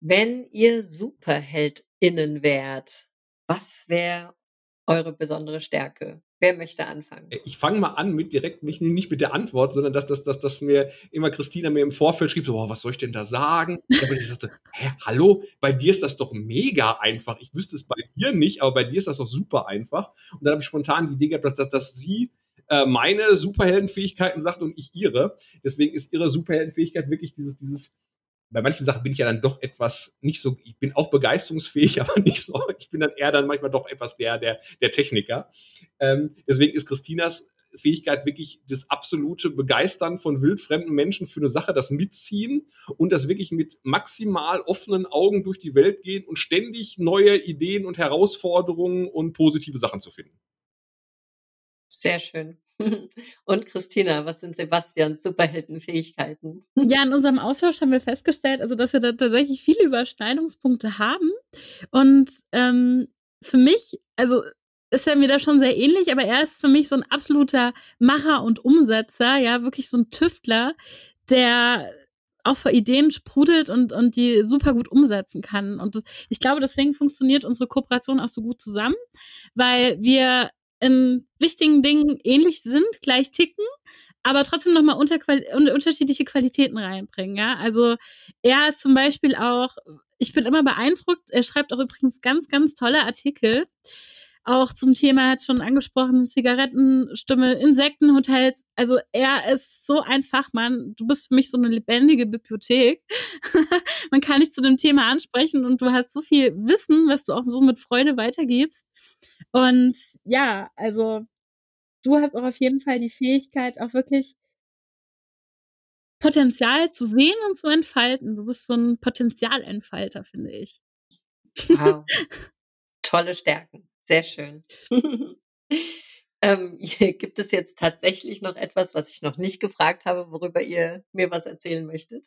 Speaker 5: Wenn ihr SuperheldInnen wärt, was wäre eure besondere Stärke? Wer möchte anfangen?
Speaker 4: Äh, ich fange mal an mit direkt nicht, nicht mit der Antwort, sondern dass, dass, dass, dass mir immer Christina mir im Vorfeld schrieb, so, boah, was soll ich denn da sagen? Und ich sagte, hä, hallo, bei dir ist das doch mega einfach. Ich wüsste es bei dir nicht, aber bei dir ist das doch super einfach. Und dann habe ich spontan die Idee gehabt, dass, dass, dass sie äh, meine Superheldenfähigkeiten sagt und ich ihre. Deswegen ist ihre Superheldenfähigkeit wirklich dieses, dieses bei manchen Sachen bin ich ja dann doch etwas nicht so, ich bin auch begeisterungsfähig, aber nicht so, ich bin dann eher dann manchmal doch etwas der, der, der Techniker. Ähm, deswegen ist Christinas Fähigkeit wirklich das absolute Begeistern von wildfremden Menschen für eine Sache, das Mitziehen und das wirklich mit maximal offenen Augen durch die Welt gehen und ständig neue Ideen und Herausforderungen und positive Sachen zu finden.
Speaker 5: Sehr schön. Und Christina, was sind Sebastians Superheldenfähigkeiten?
Speaker 3: Ja, in unserem Austausch haben wir festgestellt, also dass wir da tatsächlich viele Überschneidungspunkte haben. Und ähm, für mich, also ist er mir da schon sehr ähnlich, aber er ist für mich so ein absoluter Macher und Umsetzer, ja, wirklich so ein Tüftler, der auch vor Ideen sprudelt und, und die super gut umsetzen kann. Und ich glaube, deswegen funktioniert unsere Kooperation auch so gut zusammen, weil wir in wichtigen Dingen ähnlich sind, gleich ticken, aber trotzdem nochmal unter, unterschiedliche Qualitäten reinbringen. Ja? Also er ist zum Beispiel auch, ich bin immer beeindruckt, er schreibt auch übrigens ganz, ganz tolle Artikel. Auch zum Thema hat schon angesprochen, Zigarettenstimme, Insektenhotels. Also er ist so ein Fachmann. Du bist für mich so eine lebendige Bibliothek. Man kann dich zu dem Thema ansprechen und du hast so viel Wissen, was du auch so mit Freude weitergibst. Und ja, also du hast auch auf jeden Fall die Fähigkeit, auch wirklich Potenzial zu sehen und zu entfalten. Du bist so ein Potenzialentfalter, finde ich.
Speaker 5: Wow. Tolle Stärken. Sehr schön. ähm, gibt es jetzt tatsächlich noch etwas, was ich noch nicht gefragt habe, worüber ihr mir was erzählen möchtet?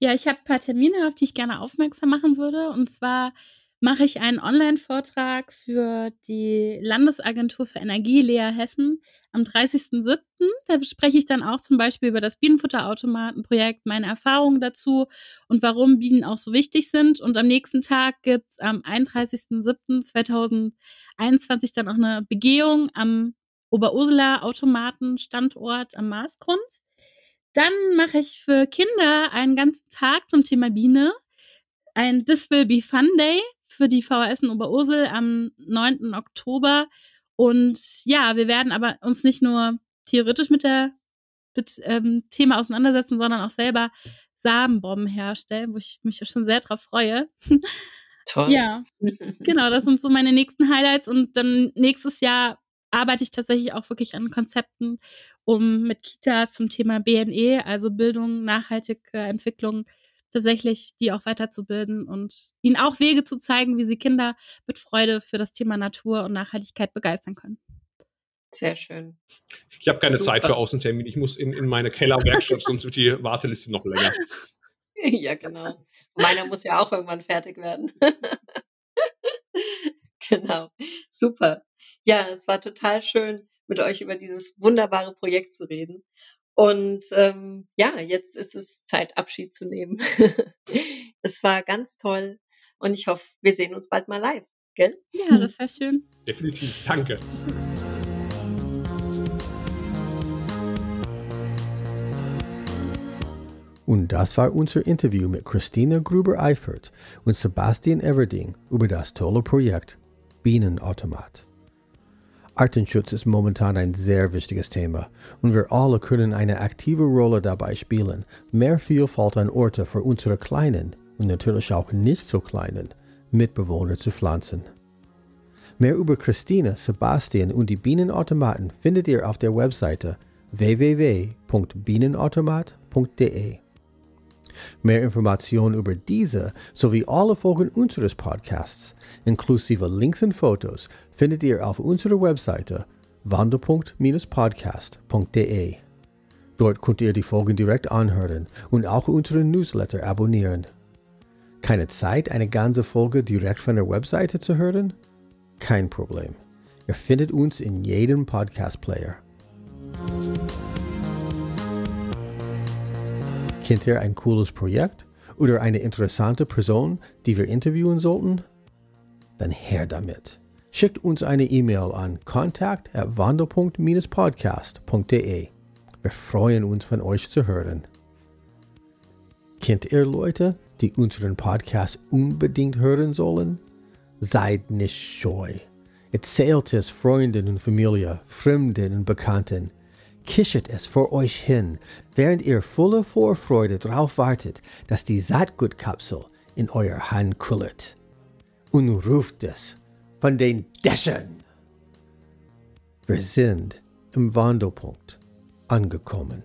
Speaker 3: ja, ich habe ein paar Termine, auf die ich gerne aufmerksam machen würde. Und zwar mache ich einen Online-Vortrag für die Landesagentur für Energie, Lea Hessen, am 30.07. Da spreche ich dann auch zum Beispiel über das Bienenfutterautomatenprojekt, meine Erfahrungen dazu und warum Bienen auch so wichtig sind. Und am nächsten Tag gibt es am 31.07.2021 dann auch eine Begehung am Oberursula Automatenstandort am Marsgrund. Dann mache ich für Kinder einen ganzen Tag zum Thema Biene. Ein This Will Be Fun Day für die VHS in Oberursel am 9. Oktober. Und ja, wir werden aber uns nicht nur theoretisch mit der mit, ähm, Thema auseinandersetzen, sondern auch selber Samenbomben herstellen, wo ich mich schon sehr drauf freue.
Speaker 5: Toll.
Speaker 3: Ja, genau, das sind so meine nächsten Highlights. Und dann nächstes Jahr arbeite ich tatsächlich auch wirklich an Konzepten, um mit Kitas zum Thema BNE, also Bildung, nachhaltige Entwicklung, tatsächlich die auch weiterzubilden und ihnen auch Wege zu zeigen, wie sie Kinder mit Freude für das Thema Natur und Nachhaltigkeit begeistern können.
Speaker 5: Sehr schön.
Speaker 4: Ich habe keine Super. Zeit für Außentermin. Ich muss in, in meine Kellerwerkstatt, sonst wird die Warteliste noch länger.
Speaker 5: Ja, genau. Meiner muss ja auch irgendwann fertig werden. genau. Super. Ja, es war total schön, mit euch über dieses wunderbare Projekt zu reden. Und ähm, ja, jetzt ist es Zeit, Abschied zu nehmen. es war ganz toll und ich hoffe, wir sehen uns bald mal live, gell?
Speaker 3: Ja, das wäre schön.
Speaker 4: Definitiv. Danke.
Speaker 1: Und das war unser Interview mit Christine Gruber-Eifert und Sebastian Everding über das tolle Projekt Bienenautomat. Artenschutz ist momentan ein sehr wichtiges Thema und wir alle können eine aktive Rolle dabei spielen, mehr Vielfalt an Orte für unsere kleinen und natürlich auch nicht so kleinen Mitbewohner zu pflanzen. Mehr über Christine, Sebastian und die Bienenautomaten findet ihr auf der Webseite www.bienenautomat.de. Mehr Informationen über diese sowie alle Folgen unseres Podcasts, inklusive Links und Fotos, findet ihr auf unserer Webseite wandelpunkt-podcast.de. Dort könnt ihr die Folgen direkt anhören und auch unseren Newsletter abonnieren. Keine Zeit, eine ganze Folge direkt von der Webseite zu hören? Kein Problem. Ihr findet uns in jedem Podcast-Player. Kennt ihr ein cooles Projekt oder eine interessante Person, die wir interviewen sollten? Dann her damit. Schickt uns eine E-Mail an kontakt@wandelpunkt-podcast.de. Wir freuen uns von euch zu hören. Kennt ihr Leute, die unseren Podcast unbedingt hören sollen? Seid nicht scheu. Erzählt es Freunden und Familie, Fremden und Bekannten. Kischet es vor euch hin, während ihr voller Vorfreude darauf wartet, dass die Saatgutkapsel in euer Hand kullert. Und ruft es von den Dächern. Wir sind im Wandelpunkt angekommen.